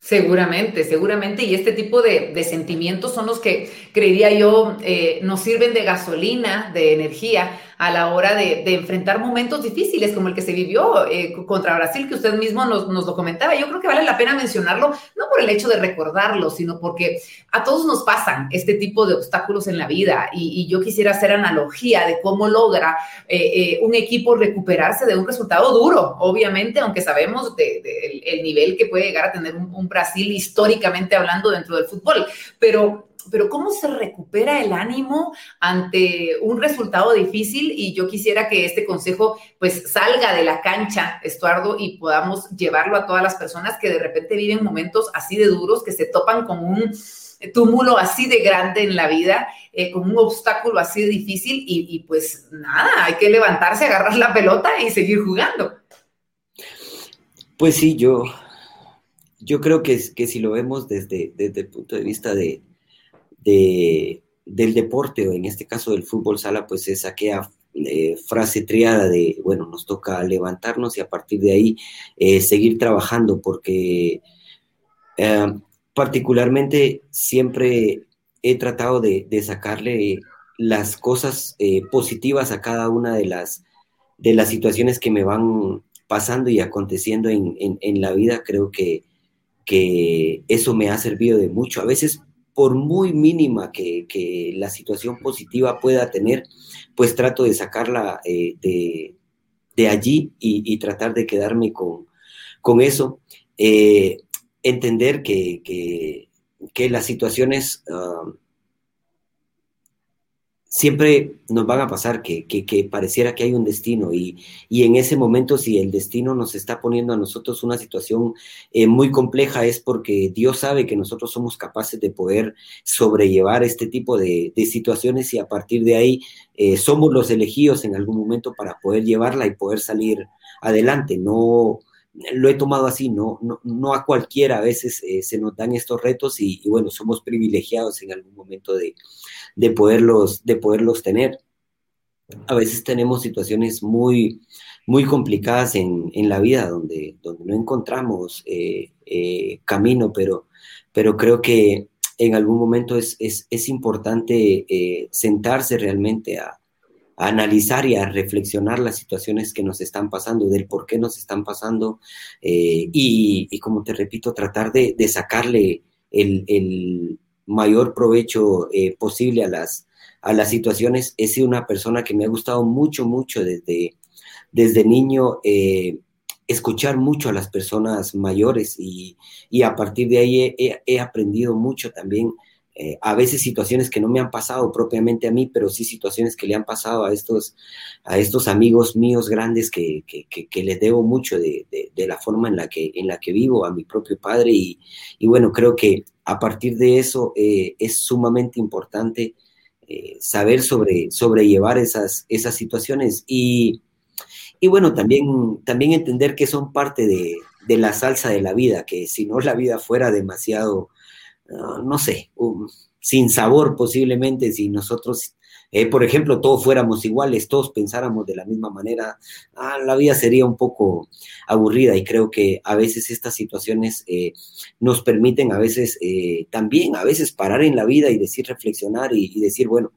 Seguramente, seguramente. Y este tipo de, sentimientos son los que, creería yo, eh, nos sirven de gasolina, de energía a la hora de, enfrentar momentos difíciles como el que se vivió eh, contra Brasil, que usted mismo nos, lo comentaba. Yo creo que vale la pena mencionarlo, no por el hecho de recordarlo, sino porque a todos nos pasan este tipo de obstáculos en la vida y, yo quisiera hacer analogía de cómo logra eh, un equipo recuperarse de un resultado duro, obviamente, aunque sabemos de, el nivel que puede llegar a tener un Brasil históricamente hablando dentro del fútbol, pero pero ¿cómo se recupera el ánimo ante un resultado difícil? Y yo quisiera que este consejo pues salga de la cancha, Estuardo, y podamos llevarlo a todas las personas que de repente viven momentos así de duros, que se topan con un túmulo así de grande en la vida, eh, con un obstáculo así de difícil y, y pues nada, hay que levantarse, agarrar la pelota y seguir jugando. Pues sí, yo, yo creo que, que si lo vemos desde, desde el punto de vista de, de, del deporte, o en este caso del fútbol sala, pues es aquella eh, frase triada de, bueno, nos toca levantarnos y a partir de ahí eh, seguir trabajando, porque eh, particularmente siempre he tratado de, sacarle las cosas positivas a cada una de las, de las situaciones que me van pasando y aconteciendo en, en, la vida. Creo que, que eso me ha servido de mucho. A veces por muy mínima que, la situación positiva pueda tener, pues trato de sacarla eh, de, allí y, tratar de quedarme con, con eso. Eh, entender que, que, las situaciones ah, siempre nos van a pasar que, pareciera que hay un destino y, en ese momento si el destino nos está poniendo a nosotros una situación eh, muy compleja es porque Dios sabe que nosotros somos capaces de poder sobrellevar este tipo de, situaciones y a partir de ahí eh, somos los elegidos en algún momento para poder llevarla y poder salir adelante. No, lo he tomado así, no, no, a cualquiera a veces eh, se nos dan estos retos y, bueno, somos privilegiados en algún momento de, de, poderlos, de poderlos tener. a veces tenemos situaciones muy, muy complicadas en, en la vida donde, donde no encontramos eh, eh, camino, pero, pero creo que en algún momento es, es, es importante sentarse realmente a, a, analizar y a reflexionar las situaciones que nos están pasando, del por qué nos están pasando y, y, como te repito, tratar de, sacarle el, el, mayor provecho posible a las, a las situaciones. He sido una persona que me ha gustado mucho, mucho desde, desde niño eh, escuchar mucho a las personas mayores y, y a partir de ahí he aprendido mucho también. Eh, a veces situaciones que no me han pasado propiamente a mí, pero sí situaciones que le han pasado a estos, a estos amigos míos grandes que, que, que, les debo mucho de, de, la forma en la que, en la que vivo, a mi propio padre. Y, y bueno, creo que a partir de eso eh, es sumamente importante eh, saber sobre, sobrellevar esas, esas situaciones y, y, bueno, también, también entender que son parte de, de, la salsa de la vida, que si no la vida fuera demasiado, no sé, sin sabor posiblemente, si nosotros eh, por ejemplo, todos fuéramos iguales, todos pensáramos de la misma manera, ah, la vida sería un poco aburrida y creo que a veces estas situaciones eh, nos permiten a veces eh, también, a veces parar en la vida y decir, reflexionar y, decir, bueno,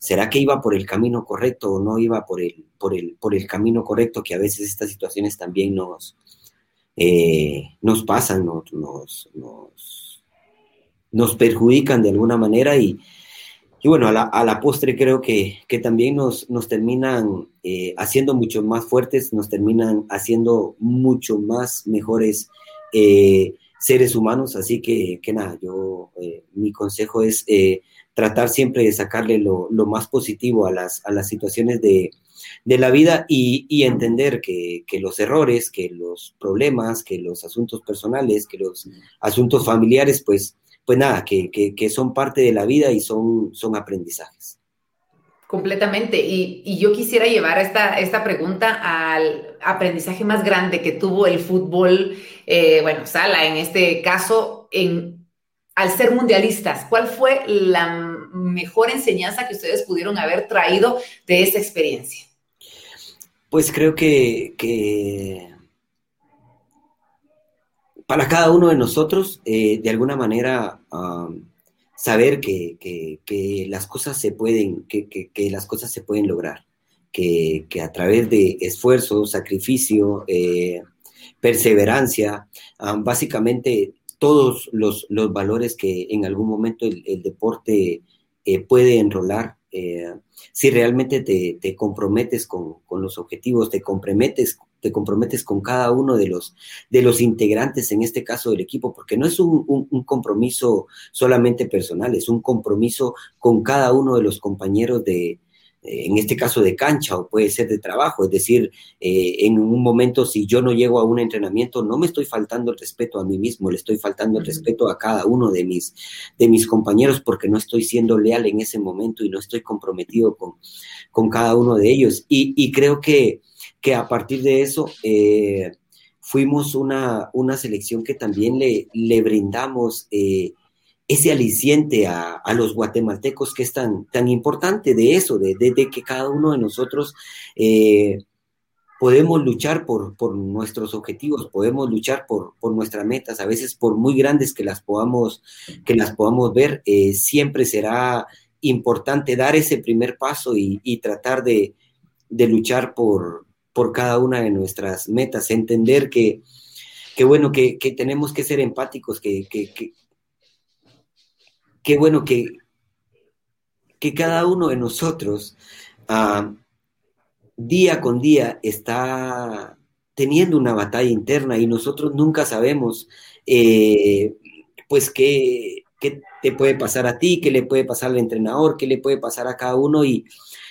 ¿será que iba por el camino correcto o no iba por el, por el, por el camino correcto? Que a veces estas situaciones también nos, nos pasan, nos, nos perjudican de alguna manera y, y bueno, a la, a la, postre creo que, que también nos, nos terminan eh, haciendo mucho más fuertes, nos terminan haciendo mucho más mejores eh, seres humanos. Así que, que nada, yo, eh, mi consejo es tratar siempre de sacarle lo, lo, más positivo a las, a las situaciones de, de la vida y, y entender que, que, los errores, que los problemas, que los asuntos personales, que los asuntos familiares, pues pues nada, que, que, que, son parte de la vida y son, son aprendizajes. Completamente. Y, y yo quisiera llevar esta, esta pregunta al aprendizaje más grande que tuvo el fútbol, eh, bueno, Sala, en este caso, en, al ser mundialistas. ¿Cuál fue la mejor enseñanza que ustedes pudieron haber traído de esa experiencia? Pues creo que, que para cada uno de nosotros, eh, de alguna manera, saber que, que, las cosas se pueden, que, que las cosas se pueden lograr, que, a través de esfuerzo, sacrificio, eh, perseverancia, básicamente todos los, los, valores que en algún momento el, deporte eh, puede enrolar, si realmente te, te comprometes con, con, los objetivos, te comprometes te comprometes con cada uno de los, de los integrantes, en este caso del equipo, porque no es un, un, un, compromiso solamente personal, es un compromiso con cada uno de los compañeros de, eh, en este caso de cancha o puede ser de trabajo, es decir, eh, en un momento si yo no llego a un entrenamiento, no me estoy faltando el respeto a mí mismo, le estoy faltando el respeto a cada uno de mis, de mis compañeros porque no estoy siendo leal en ese momento y no estoy comprometido con, con cada uno de ellos. Y, y creo que que a partir de eso eh, fuimos una, una, selección que también le, le brindamos eh, ese aliciente a, a, los guatemaltecos que es tan, tan importante de eso, de, que cada uno de nosotros eh, podemos luchar por, por, nuestros objetivos, podemos luchar por, por, nuestras metas, a veces por muy grandes que las podamos, que las podamos ver, siempre será importante dar ese primer paso y, y tratar de, de luchar por, por cada una de nuestras metas, entender que, que bueno, que, que, tenemos que ser empáticos, que, que, que, bueno, que, que cada uno de nosotros uh, día con día está teniendo una batalla interna y nosotros nunca sabemos eh, pues qué, qué, te puede pasar a ti, qué le puede pasar al entrenador, qué le puede pasar a cada uno y,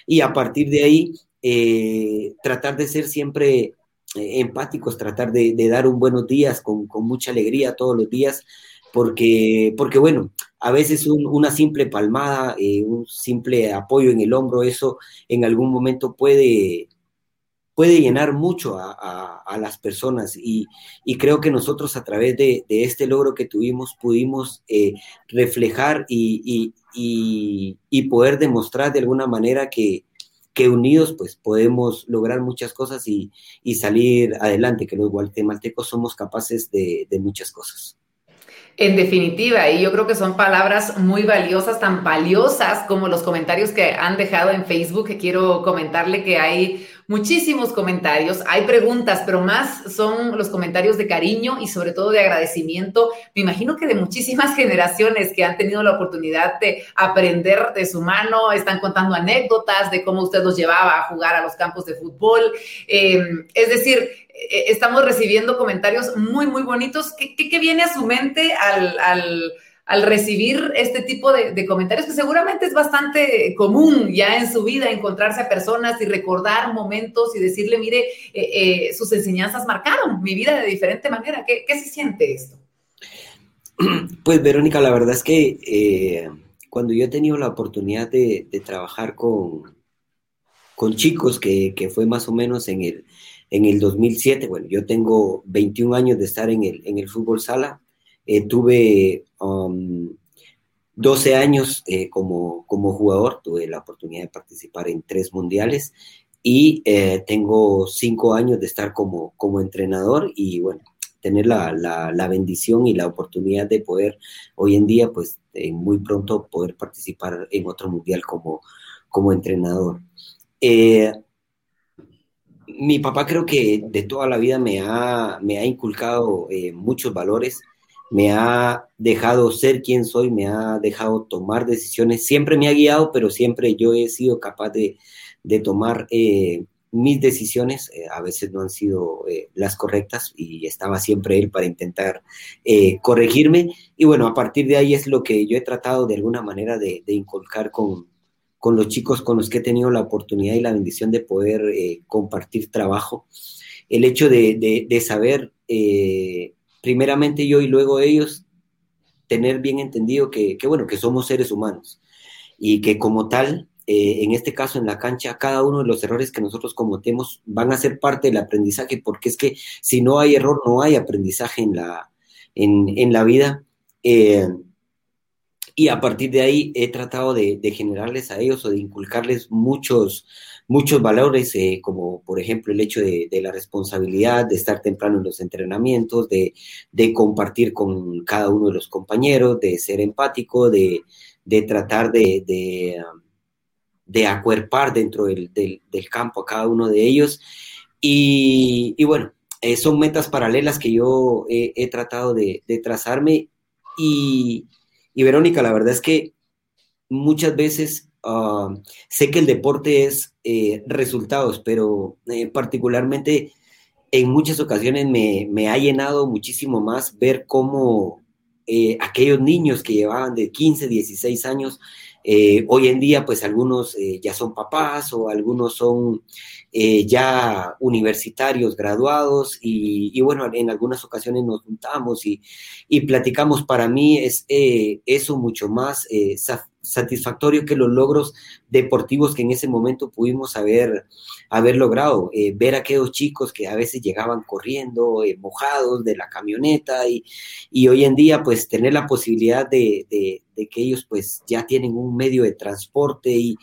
y a partir de ahí eh, tratar de ser siempre eh, empáticos, tratar de, dar un buenos días con, mucha alegría todos los días, porque, porque bueno, a veces un, una simple palmada, eh, un simple apoyo en el hombro, eso en algún momento puede, puede llenar mucho a, las personas. Y, creo que nosotros a través de, este logro que tuvimos pudimos reflejar y, poder demostrar de alguna manera que, que unidos pues podemos lograr muchas cosas y, salir adelante, que los guatemaltecos somos capaces de muchas cosas. En definitiva, y yo creo que son palabras muy valiosas, tan valiosas como los comentarios que han dejado en Facebook, que quiero comentarle que hay muchísimos comentarios, hay preguntas, pero más son los comentarios de cariño y sobre todo de agradecimiento. Me imagino que de muchísimas <laughs> generaciones que han tenido la oportunidad de aprender de su mano, están contando anécdotas de cómo usted los llevaba a jugar a los campos de fútbol. Eh, es decir, eh, estamos recibiendo comentarios muy, muy bonitos. ¿Qué, qué, viene a su mente al, al recibir este tipo de, comentarios? Que seguramente es bastante común ya en su vida encontrarse a personas y recordar momentos y decirle, mire, eh, eh, sus enseñanzas marcaron mi vida de diferente manera. ¿Qué, qué se siente esto? <clears throat> Pues Verónica, la verdad es que cuando yo he tenido la oportunidad de, trabajar con, con chicos, que, que fue más o menos en el en el 2007, bueno, yo tengo 21 años de estar en el, en el fútbol sala, eh, tuve 12 um, años eh, como, como jugador, tuve la oportunidad de participar en tres mundiales y eh, tengo 5 años de estar como, como entrenador y bueno, tener la, la, bendición y la oportunidad de poder hoy en día, pues muy pronto poder participar en otro mundial como, como entrenador. Mi papá creo que de toda la vida me ha, me ha inculcado eh, muchos valores, me ha dejado ser quien soy, me ha dejado tomar decisiones, siempre me ha guiado, pero siempre yo he sido capaz de, tomar eh, mis decisiones, eh, a veces no han sido las correctas y estaba siempre él para intentar corregirme. Y bueno, a partir de ahí es lo que yo he tratado de alguna manera de inculcar con, con los chicos con los que he tenido la oportunidad y la bendición de poder eh, compartir trabajo. El hecho de, saber, eh, primeramente yo y luego ellos, tener bien entendido que, bueno, que somos seres humanos y que como tal, eh, en este caso en la cancha, cada uno de los errores que nosotros cometemos van a ser parte del aprendizaje, porque es que si no hay error, no hay aprendizaje en la, en, la vida. Y a partir de ahí he tratado de, generarles a ellos o de inculcarles muchos, muchos valores, eh, como por ejemplo el hecho de, la responsabilidad, de estar temprano en los entrenamientos, de, compartir con cada uno de los compañeros, de ser empático, de, tratar de, de, acuerpar dentro del, campo a cada uno de ellos. Y, bueno, eh, son metas paralelas que yo he tratado de, trazarme y y Verónica, la verdad es que muchas veces ah, sé que el deporte es eh, resultados, pero eh, particularmente en muchas ocasiones me, ha llenado muchísimo más ver cómo eh, aquellos niños que llevaban de 15, 16 años, hoy en día pues algunos ya son papás o algunos son eh, ya universitarios graduados y, bueno, en algunas ocasiones nos juntamos y, platicamos. Para mí es eh, eso mucho más eh, satisfactorio que los logros deportivos que en ese momento pudimos haber, haber logrado. ver a aquellos chicos que a veces llegaban corriendo, mojados de la camioneta y, hoy en día pues tener la posibilidad de, de que ellos pues ya tienen un medio de transporte y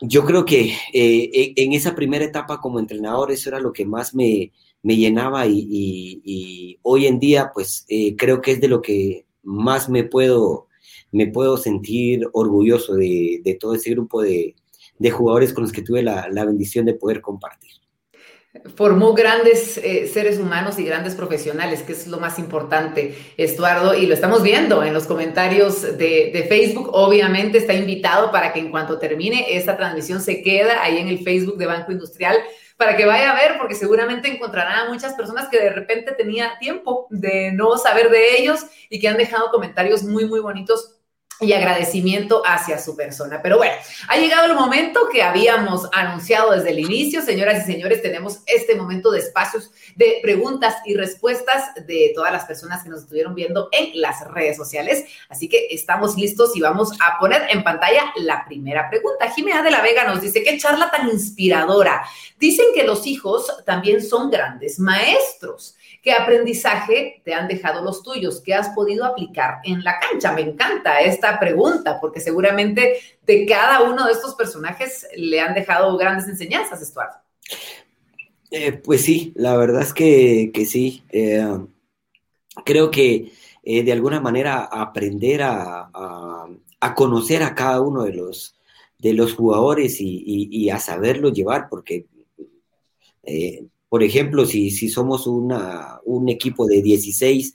yo creo que eh, e, en esa primera etapa como entrenador eso era lo que más me, llenaba y, hoy en día pues eh, creo que es de lo que más me puedo, me puedo sentir orgulloso de, todo ese grupo de, jugadores con los que tuve la bendición de poder compartir formó grandes eh, seres humanos y grandes profesionales, que es lo más importante, Estuardo, y lo estamos viendo en los comentarios de, Facebook. Obviamente está invitado para que en cuanto termine esta transmisión se queda ahí en el Facebook de Banco Industrial para que vaya a ver, porque seguramente encontrará a muchas personas que de repente tenía tiempo de no saber de ellos y que han dejado comentarios muy, muy bonitos y agradecimiento hacia su persona. Pero bueno, ha llegado el momento que habíamos anunciado desde el inicio. Señoras y señores, tenemos este momento de espacios de preguntas y respuestas de todas las personas que nos estuvieron viendo en las redes sociales. Así que estamos listos y vamos a poner en pantalla la primera pregunta. Jimena de la Vega nos dice, qué charla tan inspiradora. Dicen que los hijos también son grandes maestros. ¿Qué aprendizaje te han dejado los tuyos? ¿Qué has podido aplicar en la cancha? Me encanta esta pregunta, porque seguramente de cada uno de estos personajes le han dejado grandes enseñanzas, Estuardo. Eh, pues sí, la verdad es que, sí. Eh, creo que eh, de alguna manera aprender a, conocer a cada uno de los, de los jugadores y, a saberlo llevar, porque, por ejemplo, si, si somos una, un equipo de 16,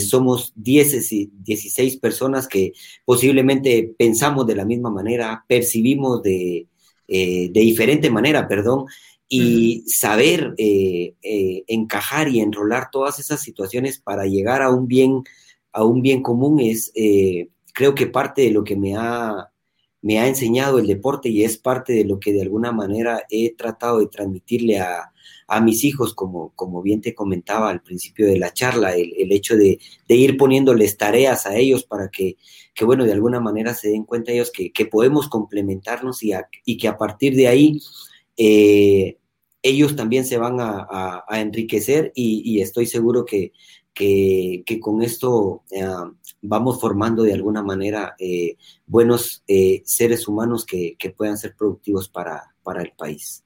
somos 10, 16 personas que posiblemente pensamos de la misma manera, percibimos de, de diferente manera, perdón, y saber eh, eh, encajar y enrolar todas esas situaciones para llegar a un bien, a un bien común es, eh, creo que parte de lo que me ha, me ha enseñado el deporte y es parte de lo que de alguna manera he tratado de transmitirle a, mis hijos, como, como bien te comentaba al principio de la charla, el, hecho de, ir poniéndoles tareas a ellos para que, que, bueno, de alguna manera se den cuenta ellos que, podemos complementarnos y, y que a partir de ahí eh, ellos también se van a, enriquecer y, estoy seguro que, que, con esto eh, vamos formando de alguna manera eh, buenos seres humanos que, puedan ser productivos para, para el país.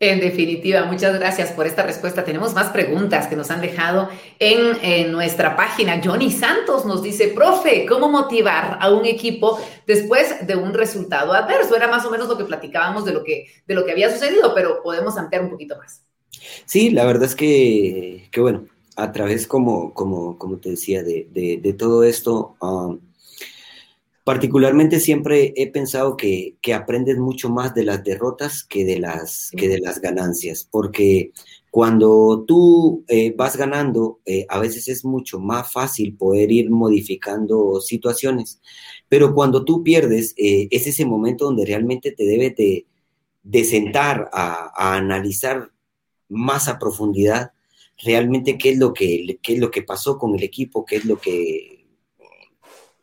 En definitiva, muchas gracias por esta respuesta. Tenemos más preguntas que nos han dejado en, nuestra página. Johnny Santos nos dice, profe, ¿cómo motivar a un equipo después de un resultado adverso? Era más o menos lo que platicábamos de lo que, de lo que había sucedido, pero podemos ampliar un poquito más. Sí, la verdad es que, bueno, a través, como, como, como te decía, de, todo esto, um, Particularmente siempre he pensado que, aprendes mucho más de las derrotas que de las, que de las ganancias, porque cuando tú eh, vas ganando, eh, a veces es mucho más fácil poder ir modificando situaciones, pero cuando tú pierdes, eh, es ese momento donde realmente te debes de, sentar a, a, analizar más a profundidad realmente qué es lo que, qué es lo que pasó con el equipo, qué es lo que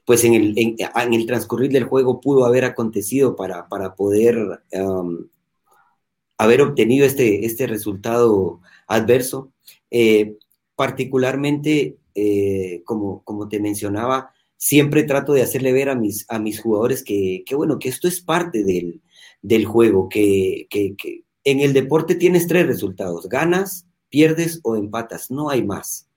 pues en el, en, el transcurrir del juego pudo haber acontecido para, para poder um, haber obtenido este, este resultado adverso. Eh, particularmente, eh, como, como te mencionaba, siempre trato de hacerle ver a mis, a mis jugadores que, bueno, que esto es parte del, del juego, que, que, que en el deporte tienes tres resultados, ganas, pierdes o empatas, no hay más,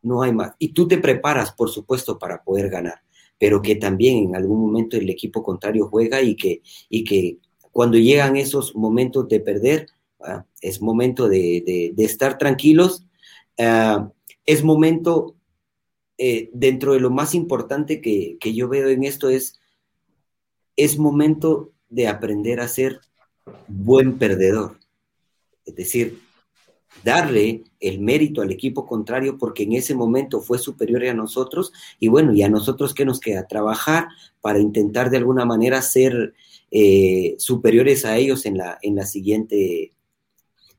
no hay más. Y tú te preparas, por supuesto, para poder ganar pero que también en algún momento el equipo contrario juega y que, y que cuando llegan esos momentos de perder, ah, es momento de, estar tranquilos, ah, es momento, eh, dentro de lo más importante que, que, yo veo en esto es, es momento de aprender a ser buen perdedor. Es decir, darle el mérito al equipo contrario porque en ese momento fue superior a nosotros. Y bueno, y a nosotros que nos queda trabajar para intentar de alguna manera ser eh, superiores a ellos en la, en la siguiente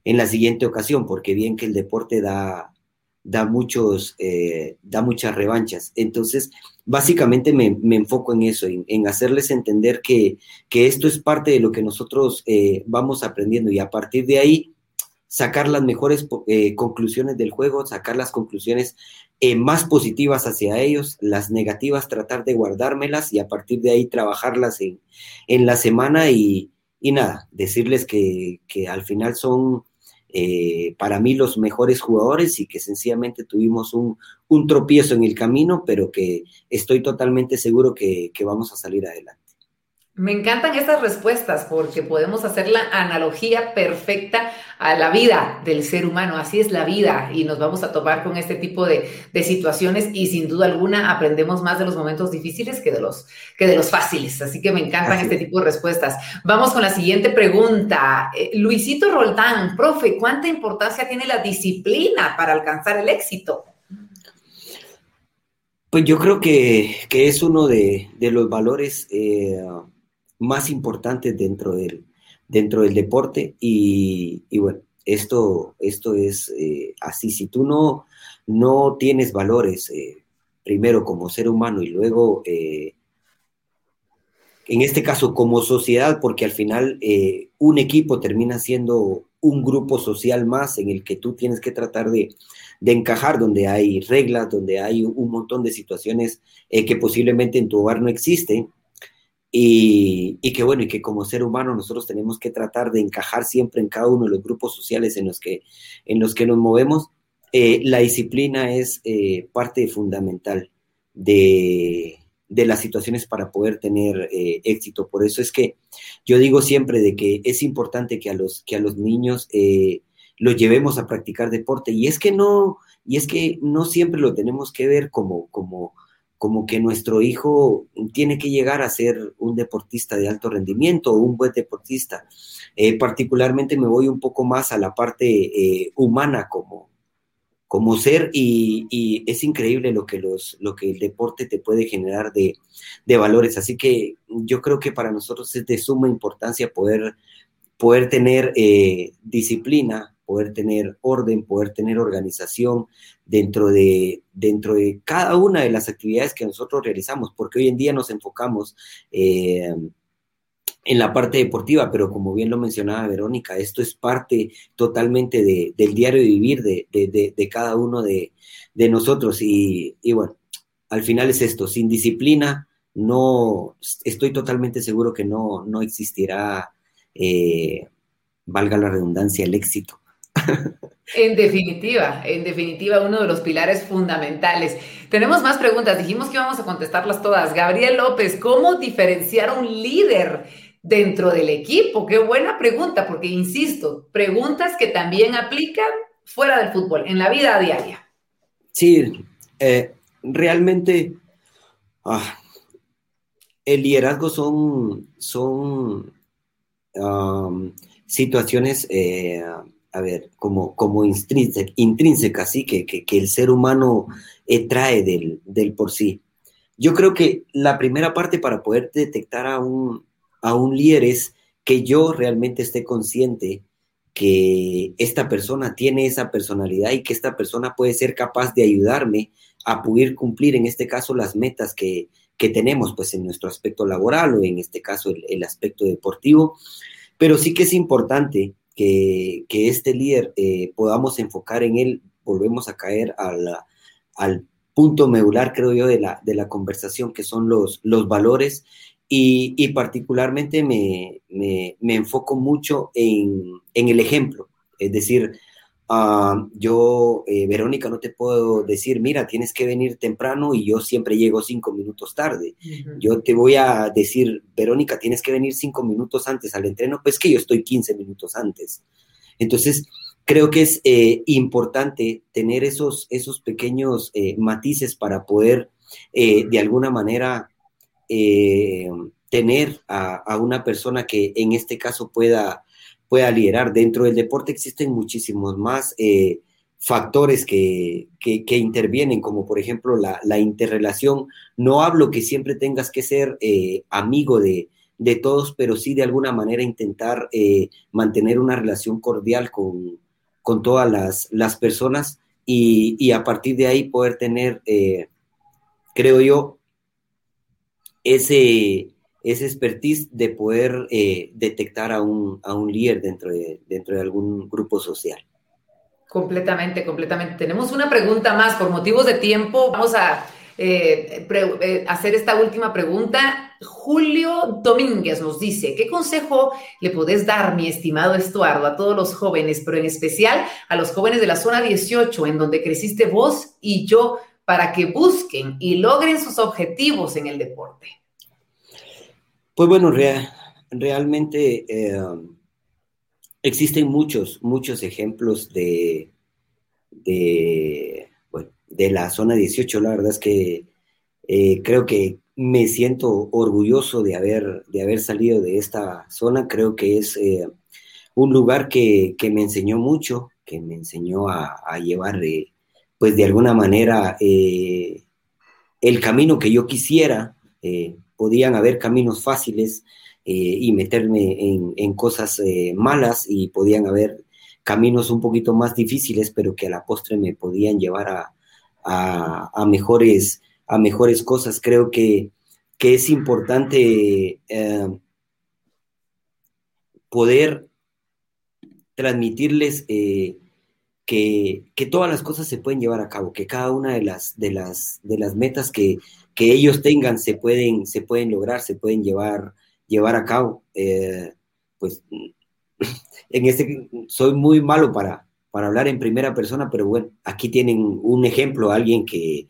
en la siguiente ocasión, porque bien que el deporte da, da, muchos, eh, da muchas revanchas. Entonces, básicamente me, enfoco en eso, en, hacerles entender que, esto es parte de lo que nosotros eh, vamos aprendiendo. Y a partir de ahí sacar las mejores eh, conclusiones del juego, sacar las conclusiones eh, más positivas hacia ellos, las negativas tratar de guardármelas y a partir de ahí trabajarlas en, en la semana y, nada, decirles que, al final son eh, para mí los mejores jugadores y que sencillamente tuvimos un, tropiezo en el camino, pero que estoy totalmente seguro que vamos a salir adelante. Me encantan estas respuestas porque podemos hacer la analogía perfecta a la vida del ser humano. Así es la vida y nos vamos a topar con este tipo de, situaciones y sin duda alguna aprendemos más de los momentos difíciles que de los, que de los fáciles. Así que me encantan este tipo de respuestas. Vamos con la siguiente pregunta. Eh, Luisito Roldán, profe, ¿cuánta importancia tiene la disciplina para alcanzar el éxito? Pues yo creo que, es uno de, los valores... Eh, más importantes dentro del, dentro del deporte y, bueno, esto, esto es eh, así, si tú no, no tienes valores, eh, primero como ser humano y luego, eh, en este caso como sociedad, porque al final un equipo termina siendo un grupo social más en el que tú tienes que tratar de, de encajar, donde hay reglas, donde hay un montón de situaciones que posiblemente en tu hogar no existen. Y, que bueno, y que como ser humano nosotros tenemos que tratar de encajar siempre en cada uno de los grupos sociales en los que, en los que nos movemos. Eh, la disciplina es eh, parte fundamental de, de las situaciones para poder tener eh, éxito. Por eso es que yo digo siempre de que es importante que a los, que a los niños eh, los llevemos a practicar deporte. Y es que no, y es que no siempre lo tenemos que ver como, como, como que nuestro hijo tiene que llegar a ser un deportista de alto rendimiento o un buen deportista. Eh, particularmente me voy un poco más a la parte humana como, como ser y, es increíble lo que, los, lo que el deporte te puede generar de, valores. Así que yo creo que para nosotros es de suma importancia poder, poder tener eh, disciplina, poder tener orden, poder tener organización dentro de, dentro de cada una de las actividades que nosotros realizamos, porque hoy en día nos enfocamos eh, en la parte deportiva, pero como bien lo mencionaba Verónica, esto es parte totalmente del diario de vivir de, cada uno de, nosotros. Y, bueno, al final es esto, sin disciplina, no, estoy totalmente seguro que no, no existirá, eh, valga la redundancia, el éxito. En definitiva, en definitiva, uno de los pilares fundamentales. Tenemos más preguntas, dijimos que íbamos a contestarlas todas. Gabriel López, ¿cómo diferenciar un líder? dentro del equipo? Qué buena pregunta, porque insisto, preguntas que también aplican fuera del fútbol, en la vida diaria. Sí, eh, realmente ah, el liderazgo son, son situaciones, eh, a ver, como, como intrínsecas, ¿sí? que, que, el ser humano eh, trae del, del por sí. Yo creo que la primera parte para poder detectar a un, a un líder es que yo realmente esté consciente que esta persona tiene esa personalidad y que esta persona puede ser capaz de ayudarme a poder cumplir, en este caso, las metas que, tenemos, pues en nuestro aspecto laboral o en este caso el, aspecto deportivo. Pero sí que es importante que, este líder eh, podamos enfocar en él, volvemos a caer al punto medular, creo yo, de la, de la conversación, que son los, los valores y, particularmente me, enfoco mucho en, el ejemplo. Es decir, ah, yo, eh, Verónica, no te puedo decir, mira, tienes que venir temprano y yo siempre llego cinco minutos tarde. Yo te voy a decir, Verónica, tienes que venir cinco minutos antes al entreno, pues que yo estoy 15 minutos antes. Entonces, creo que es eh, importante tener esos, esos pequeños eh, matices para poder, de alguna manera, eh, tener a, una persona que en este caso pueda, pueda liderar. Dentro del deporte existen muchísimos más eh, factores que, intervienen, como por ejemplo la, interrelación. No hablo que siempre tengas que ser eh, amigo de, todos, pero sí de alguna manera intentar mantener una relación cordial con, todas las, personas y, y, a partir de ahí poder tener, creo yo, ese, ese expertise de poder eh, detectar a un, a un líder dentro de, dentro de algún grupo social. Completamente, completamente. Tenemos una pregunta más. Por motivos de tiempo, vamos a eh, eh, hacer esta última pregunta. Julio Domínguez nos dice, ¿qué consejo le podés dar, mi estimado Estuardo, a todos los jóvenes, pero en especial a los jóvenes de la zona 18, en donde creciste vos y yo, para que busquen y logren sus objetivos en el deporte? Pues bueno, realmente eh, existen muchos, muchos ejemplos de, de, la zona 18. La verdad es que eh, creo que me siento orgulloso de haber, de haber salido de esta zona. Creo que es eh, un lugar que, me enseñó mucho, que me enseñó a, llevar pues de alguna manera el camino que yo quisiera. Eh, podían haber caminos fáciles eh, y meterme en, cosas malas y podían haber caminos un poquito más difíciles, pero que a la postre me podían llevar a, mejores, a mejores cosas. Creo que, que es importante poder transmitirles que, todas las cosas se pueden llevar a cabo, que cada una de las, de las, de las metas que, que ellos tengan se pueden, se pueden lograr, se pueden llevar, llevar a cabo. Eh, pues <laughs> en este soy muy malo para, para hablar en primera persona, pero bueno, aquí tienen un ejemplo, alguien que,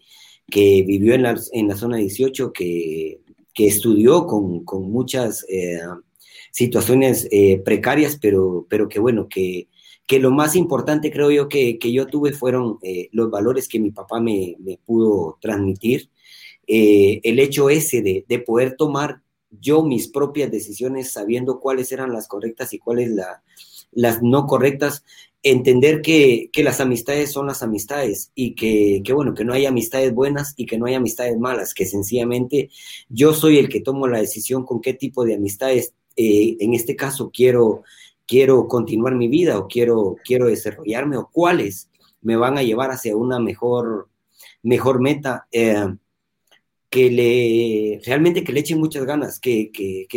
que vivió en la, en la zona 18, que, que estudió con, con muchas eh, situaciones eh, precarias, pero, pero que bueno, que, que lo más importante creo yo que, que yo tuve fueron los valores que mi papá me pudo transmitir, el hecho ese de, de, poder tomar yo mis propias decisiones sabiendo cuáles eran las correctas y cuáles la, las no correctas, entender que, las amistades son las amistades y que, bueno, que no hay amistades buenas y que no hay amistades malas, que sencillamente yo soy el que tomo la decisión con qué tipo de amistades, eh, en este caso, quiero, quiero continuar mi vida o quiero, quiero desarrollarme o cuáles me van a llevar hacia una mejor, mejor meta. Eh, que le realmente que le echen muchas ganas, que,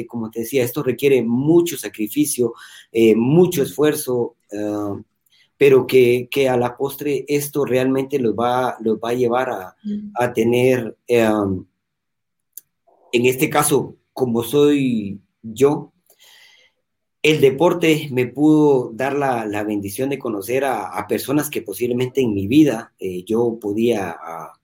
como te decía, esto requiere mucho sacrificio, eh, mucho esfuerzo, pero que, a la postre esto realmente los va, los va a llevar a, mm. tener, em, en este caso, como soy yo, el deporte me pudo dar la, bendición de conocer a, personas que posiblemente en mi vida eh, yo podía ah,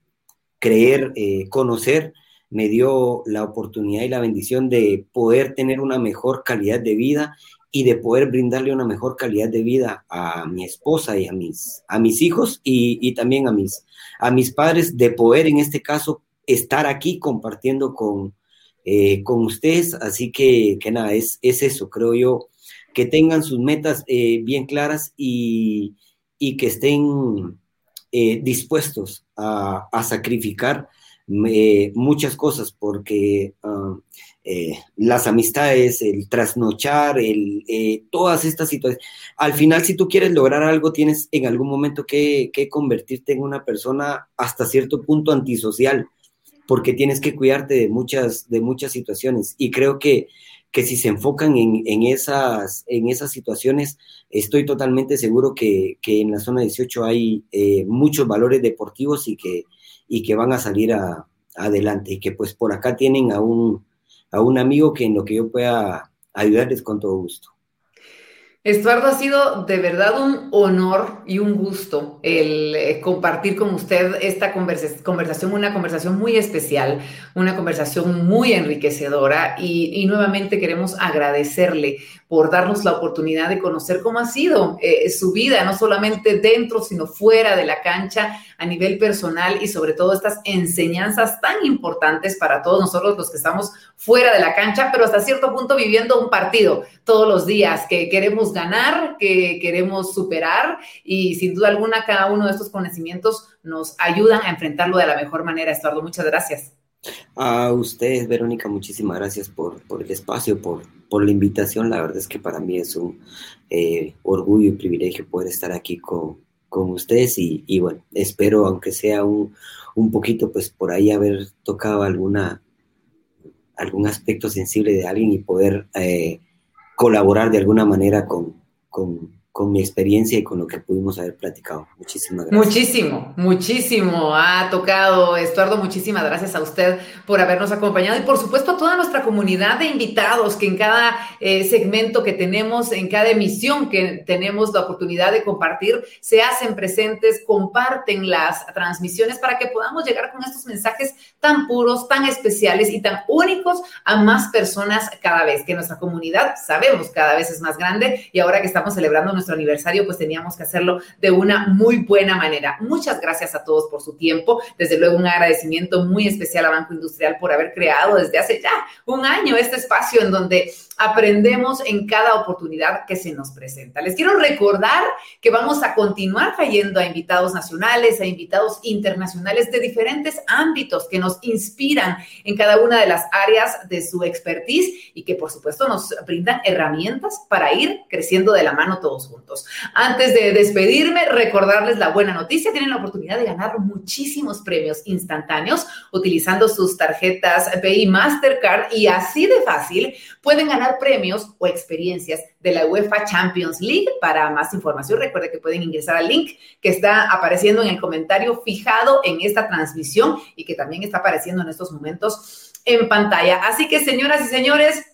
creer, eh, conocer, me dio la oportunidad y la bendición de poder tener una mejor calidad de vida y de poder brindarle una mejor calidad de vida a mi esposa y a mis, a mis hijos y, también a mis, a mis padres, de poder en este caso estar aquí compartiendo con, eh, con ustedes. Así que, que nada, es, es eso, creo yo, que tengan sus metas eh, bien claras y, que estén eh, dispuestos a, a sacrificar muchas cosas, porque ah, eh, las amistades, el trasnochar, el, eh, todas estas situaciones. Al final, si tú quieres lograr algo, tienes en algún momento que, convertirte en una persona hasta cierto punto antisocial, porque tienes que cuidarte de muchas, de muchas situaciones. Y creo que, que si se enfocan en, esas, en esas situaciones, estoy totalmente seguro que, en la zona 18 hay eh, muchos valores deportivos y que, y que van a salir adelante y que pues por acá tienen a un a un amigo que en lo que yo pueda ayudarles con todo gusto. Estuardo, ha sido de verdad un honor y un gusto el eh, compartir con usted esta conversación, una conversación muy especial, una conversación muy enriquecedora y, nuevamente queremos agradecerle por darnos la oportunidad de conocer cómo ha sido eh, su vida, no solamente dentro, sino fuera de la cancha, a nivel personal y sobre todo estas enseñanzas tan importantes para todos nosotros los que estamos fuera de la cancha, pero hasta cierto punto viviendo un partido todos los días que queremos ganar, que queremos superar y sin duda alguna cada uno de estos conocimientos nos ayudan a enfrentarlo de la mejor manera. Estuardo, muchas gracias. A ustedes, Verónica, muchísimas gracias por, el espacio, por, por, la invitación. La verdad es que para mí es un eh, orgullo y privilegio poder estar aquí con, con ustedes y, bueno, espero, aunque sea un, un, poquito, pues por ahí haber tocado alguna, algún aspecto sensible de alguien y poder eh, colaborar de alguna manera con, con, con mi experiencia y con lo que pudimos haber platicado. Muchísimas gracias. Muchísimo, muchísimo ha tocado, Estuardo, muchísimas gracias a usted por habernos acompañado y por supuesto a toda nuestra comunidad de invitados que en cada eh, segmento que tenemos, en cada emisión que tenemos la oportunidad de compartir, se hacen presentes, comparten las transmisiones para que podamos llegar con estos mensajes tan puros, tan especiales y tan únicos a más personas cada vez, que nuestra comunidad, sabemos, cada vez es más grande y ahora que estamos celebrando nuestro aniversario, pues teníamos que hacerlo de una muy buena manera. Muchas gracias a todos por su tiempo. Desde luego un agradecimiento muy especial a Banco Industrial por haber creado desde hace ya un año este espacio en donde aprendemos en cada oportunidad que se nos presenta. Les quiero recordar que vamos a continuar trayendo a invitados nacionales, a invitados internacionales de diferentes ámbitos que nos inspiran en cada una de las áreas de su expertise y que por supuesto nos brindan herramientas para ir creciendo de la mano todos juntos. Antes de despedirme, recordarles la buena noticia, tienen la oportunidad de ganar muchísimos premios instantáneos utilizando sus tarjetas PI Mastercard y así de fácil pueden ganar premios o experiencias de la UEFA Champions League. Para más información, recuerde que pueden ingresar al link que está apareciendo en el comentario fijado en esta transmisión y que también está apareciendo en estos momentos en pantalla. Así que, señoras y señores,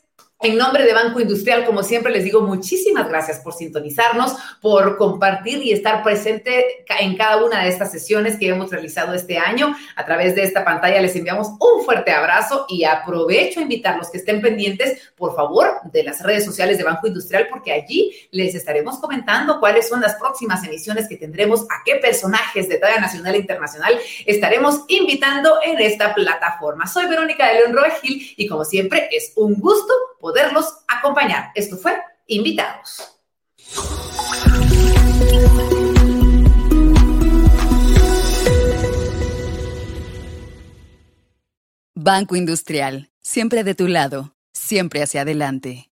en nombre de Banco Industrial, como siempre, les digo muchísimas gracias por sintonizarnos, por compartir y estar presente en cada una de estas sesiones que hemos realizado este año. A través de esta pantalla les enviamos un fuerte abrazo y aprovecho a invitarlos que estén pendientes, por favor, de las redes sociales de Banco Industrial, porque allí les estaremos comentando cuáles son las próximas emisiones que tendremos, a qué personajes de talla nacional e internacional estaremos invitando en esta plataforma. Soy Verónica de León Roegil y como siempre es un gusto poderlos acompañar. Esto fue Invitados. Banco Industrial, siempre de tu lado, siempre hacia adelante.